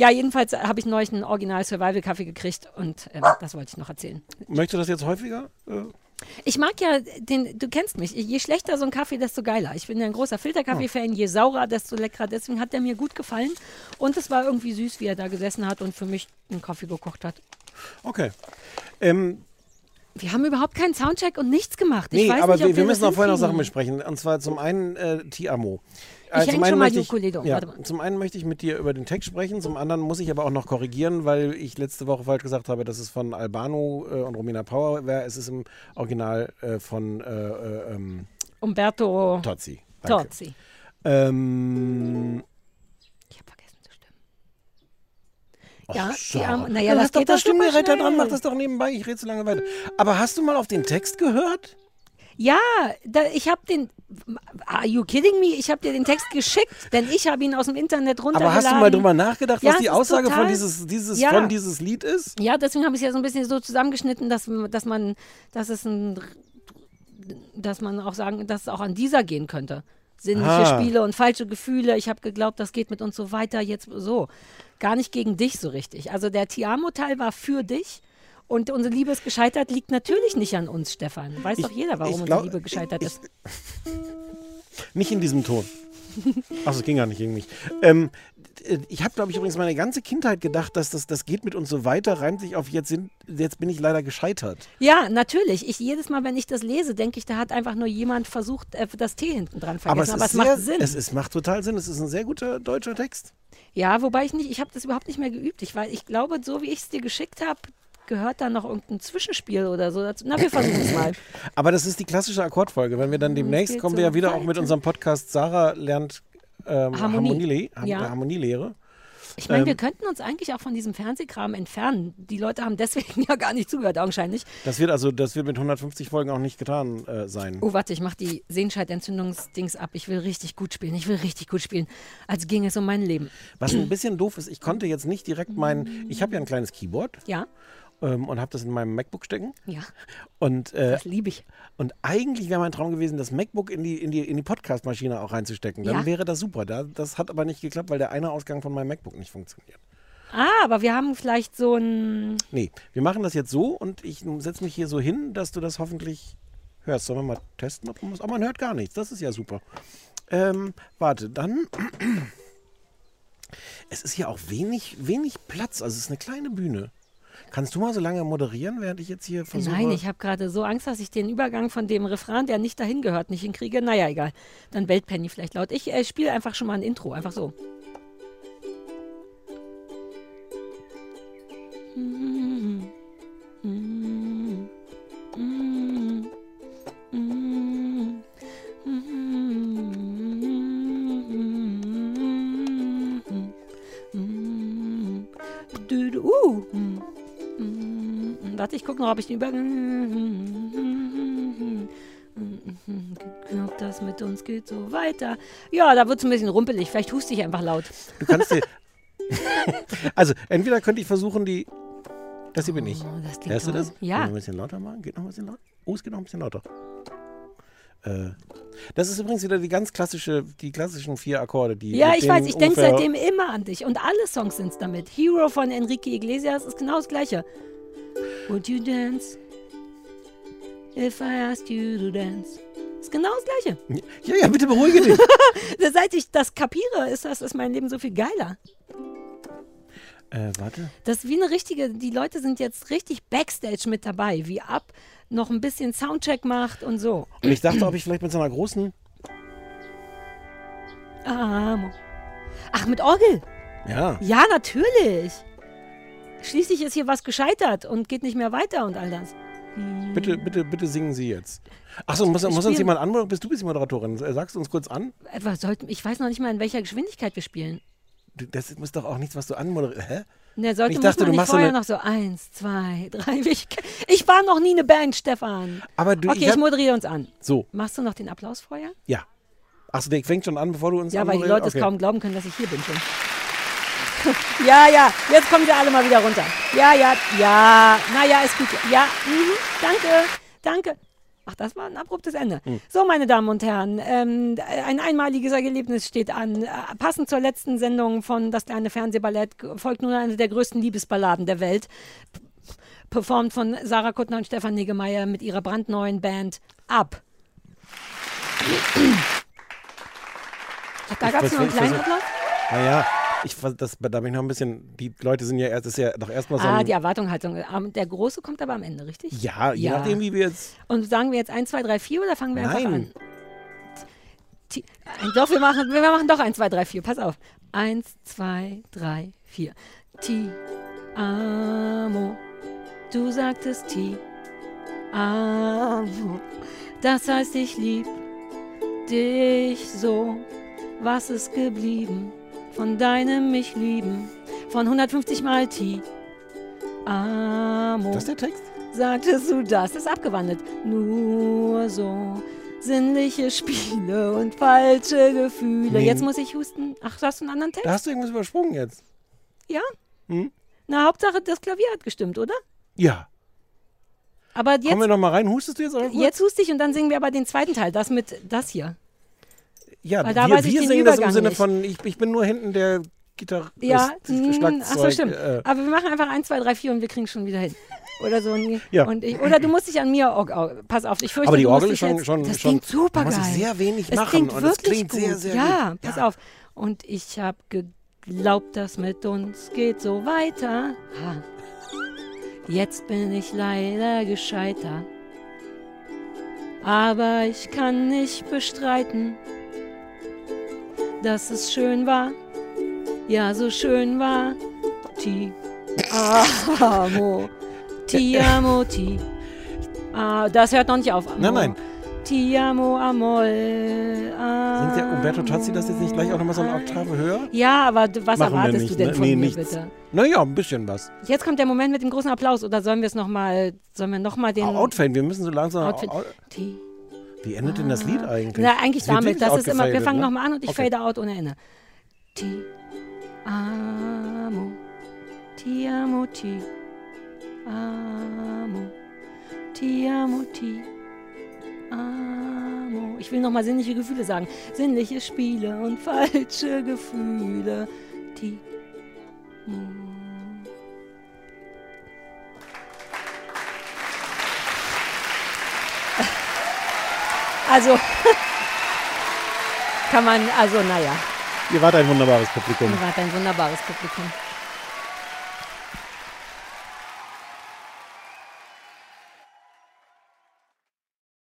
Ja, jedenfalls habe ich neulich einen Original-Survival-Kaffee gekriegt und ähm, das wollte ich noch erzählen. Möchtest du das jetzt häufiger? Äh, Ich mag ja den, du kennst mich, je schlechter so ein Kaffee, desto geiler. Ich bin ja ein großer Filterkaffee-Fan, je saurer, desto leckerer. Deswegen hat der mir gut gefallen. Und es war irgendwie süß, wie er da gesessen hat und für mich einen Kaffee gekocht hat. Okay. Ähm, Wir haben überhaupt keinen Soundcheck und nichts gemacht. Ich Nee, weiß aber nicht, ob wir, wir müssen auch vorher noch Sachen besprechen. Und zwar zum einen äh, Ti Amo. Ich Äh, häng zum einen schon mal möchte ich-. Ja, Warte mal. zum einen möchte ich mit dir über den Text sprechen, zum anderen muss ich aber auch noch korrigieren, weil ich letzte Woche falsch gesagt habe, dass es von Albano äh, und Romina Power wäre. Es ist im Original äh, von äh, äh, ähm, Umberto Tozzi. Danke. Tozzi. Ähm, Ja, so. die Arme, naja, Dann das doch geht das doch super Stimmgerät da dran, mach das doch nebenbei, ich rede so lange weiter. Aber hast du mal auf den Text gehört? Ja, da, ich habe den. Are you kidding me? Ich habe dir den Text geschickt, denn ich habe ihn aus dem Internet runtergeladen. Aber hast du mal drüber nachgedacht, Ja, was die Aussage von total- dieses, dieses, Ja. von dieses Lied ist? Ja, deswegen habe ich es ja so ein bisschen so zusammengeschnitten, dass, dass man, dass es ein, dass man auch sagen, dass es auch an dieser gehen könnte. Sinnliche Ah. Spiele und falsche Gefühle. Ich habe geglaubt, das geht mit uns so weiter. Jetzt so. Gar nicht gegen dich so richtig. Also der Tiamo-Teil war für dich. Und unsere Liebe ist gescheitert, liegt natürlich nicht an uns, Stefan. Weiß Ich- doch jeder, warum ich unsere glaub- Liebe gescheitert ist. Nicht in diesem Ton. Achso, es ging gar nicht gegen mich. Ähm, äh, ich habe, glaube ich, übrigens meine ganze Kindheit gedacht, dass das, das geht mit uns so weiter, reimt sich auf jetzt, sind, jetzt bin ich leider gescheitert. Ja, natürlich. Ich, jedes Mal, wenn ich das lese, denke ich, da hat einfach nur jemand versucht, äh, das T hinten dran Aber vergessen. es, Aber ist es, sehr, macht Sinn. Es, es macht total Sinn. Es ist ein sehr guter deutscher Text. Ja, wobei ich nicht, ich habe das überhaupt nicht mehr geübt. Ich, weil ich glaube, so wie ich es dir geschickt habe, gehört da noch irgendein Zwischenspiel oder so dazu. Na, wir versuchen es mal. Aber das ist die klassische Akkordfolge. Wenn wir dann demnächst geht kommen wir ja wieder auch mit unserem Podcast Sarah lernt ähm, Harmonie. Harmonie, Ja. Harmonielehre. Ich meine, wir Ähm, könnten uns eigentlich auch von diesem Fernsehkram entfernen. Die Leute haben deswegen ja gar nicht zugehört, augenscheinlich. Das wird also, das wird mit 150 Folgen auch nicht getan äh, sein. Oh, warte, ich mache die Sehenscheidentzündungsdings ab. Ich will richtig gut spielen. Ich will richtig gut spielen. Als ging es um mein Leben. Was ein bisschen doof ist, ich konnte jetzt nicht direkt mein, ich habe ja ein kleines Keyboard Ja, ähm, und habe das in meinem MacBook stecken. ja. Und, äh, Das liebe ich. Und eigentlich wäre mein Traum gewesen, das MacBook in die, in die, in die Podcast-Maschine auch reinzustecken. Dann Ja. wäre das super. Da, das hat aber nicht geklappt, weil der eine Ausgang von meinem MacBook nicht funktioniert. Ah, aber wir haben vielleicht so ein. Nee, wir machen das jetzt so und ich setze mich hier so hin, dass du das hoffentlich hörst. Sollen wir mal testen, ob man was. Aber man hört gar nichts. Das ist ja super. Ähm, warte, dann. Es ist hier auch wenig, wenig Platz. Also es ist eine kleine Bühne. Kannst du mal so lange moderieren, während ich jetzt hier versuche? Nein, ich habe gerade so Angst, dass ich den Übergang von dem Refrain, der nicht dahin gehört, nicht hinkriege. Naja, egal. Dann bellt Penny vielleicht laut. Ich äh, spiele einfach schon mal ein Intro, einfach so. Ich gucke noch, ob ich den Übergang. Glaubt, das mit uns geht so weiter. Ja, da wird es ein bisschen rumpelig. Vielleicht huste ich einfach laut. Du kannst dir. also, entweder könnte ich versuchen, die. Das hier bin ich. das klingt Hörst du das? Ja. Noch ein bisschen lauter machen? Geht noch ein bisschen lauter? Oh, es geht noch ein bisschen lauter. Äh, das ist übrigens wieder die ganz klassische, die klassischen vier Akkorde, die. Ja, ich weiß, ich denke seitdem immer an dich. Und alle Songs sind es damit. Hero von Enrique Iglesias ist genau das gleiche. Would you dance? If I asked you to dance. Ist genau das gleiche. Ja, ja, bitte beruhige dich. Seit ich das kapiere, ist das ist mein Leben so viel geiler. äh, warte. Das ist wie eine richtige, die Leute sind jetzt richtig Backstage mit dabei, wie ab noch ein bisschen Soundcheck macht und so. Und ich dachte, ob ich vielleicht mit so einer großen. Ah, Ach, mit Orgel? Ja. Ja, natürlich. Schließlich ist hier was gescheitert und geht nicht mehr weiter und all das. Bitte, bitte, bitte singen Sie jetzt. Achso, muss, muss uns jemand anmoderieren? Bist du bist die Moderatorin? Äh, Sagst du uns kurz an? Was sollten, ich weiß noch nicht mal, in welcher Geschwindigkeit wir spielen. Das ist doch auch nichts, was du anmoderierst. Hä? Ne, sollte Ich dachte, man du nicht vorher eine- noch so eins, zwei, drei. Ich, ich war noch nie eine Band, Stefan. Aber du, okay, ich ich, moderiere uns an. So, Machst du noch den Applaus vorher? ja. Achso, der fängt schon an, bevor du uns Ja, weil die? Leute es Okay. kaum glauben können, dass ich hier bin schon. ja, ja, jetzt kommen sie alle mal wieder runter. Ja, ja, ja, naja, ist gut. Ja, mhm, danke, danke. Ach, das war ein abruptes Ende. Hm. So, meine Damen und Herren, ähm, ein einmaliges Erlebnis steht an. Äh, Passend zur letzten Sendung von Das kleine Fernsehballett folgt nun eine der größten Liebesballaden der Welt. Performt von Sarah Kuttner und Stefan Niggemeier mit ihrer brandneuen Band Ab. Da gab es noch einen kleinen Applaus. Naja, ich, das, da bin ich noch ein bisschen, die Leute sind ja erst, ist ja doch erstmal so Ah, die Erwartungshaltung. Ähm, Der Große kommt aber am Ende, richtig? ja, je Ja. nachdem, wie wir jetzt, Und sagen wir jetzt 1, 2, 3, 4 oder fangen wir einfach Nein. an? Ti- ein- Doch, wir machen, wir machen doch 1, 2, 3, 4. Pass auf. 1, 2, 3, 4. Ti amo. Du sagtest ti amo. Das heißt, ich lieb dich so. Was ist geblieben von deinem mich lieben? Von 150 Mal ti amo. das ist der Text? Sagtest du das? Ist abgewandelt. Nur so sinnliche Spiele und falsche Gefühle. Nee. Jetzt muss ich husten. Ach, hast du einen anderen Text? Da hast du irgendwas übersprungen jetzt. Ja? Hm? Na, Hauptsache, das Klavier hat gestimmt, oder? Ja. Aber Kommen wir jetzt, noch mal rein, hustest du jetzt kurz? jetzt huste ich und dann singen wir aber den zweiten Teil, das mit das hier. Ja, Weil da wir, weiß ich wir den singen das im Übergang Sinne nicht. von, ich, ich bin nur hinten der Gitarrist, Ja, mm, ach so, stimmt. äh, Aber wir machen einfach 1, 2, 3, 4 und wir kriegen schon wieder hin. Oder so. Ja. Und ich, oder du musst dich an mir, oh, oh, pass auf, ich fürchte, Aber die Orgel dich schon- jetzt, schon- das schon- klingt super da muss geil. ich sehr wenig es machen Klingt und wirklich klingt gut. sehr, sehr ja, gut. pass Ja. auf. Und ich habe geglaubt, das mit uns geht so weiter. Ha. Jetzt bin ich leider gescheiter. Aber ich kann nicht bestreiten, dass es schön war. Ja, so schön war. Ti amo. Ti amo, ti. Ah, das hört noch nicht auf. Nein, nein. Ti amo, amol. Singt der Umberto Tozzi das jetzt nicht gleich auch nochmal so eine Oktave höher? Ja, aber was Machen erwartest nicht, du denn ne? von nee, mir, nichts. bitte? Naja, ein bisschen was. Jetzt kommt der Moment mit dem großen Applaus. Oder sollen wir es nochmal, sollen wir nochmal den... Outfade, wir müssen so langsam. Outfit. Out- Ti Wie endet denn das Lied eigentlich? Na, eigentlich wird damit. Das ist immer, wir fangen ne? nochmal an und ich Okay. fade out ohne Ende. Ti amo, ti amo, ti amo, ti amo, ti amo. Ich will nochmal sinnliche Gefühle sagen. Sinnliche Spiele und falsche Gefühle. Ti Also, kann man, also naja, Ihr wart ein wunderbares Publikum. ihr wart ein wunderbares Publikum.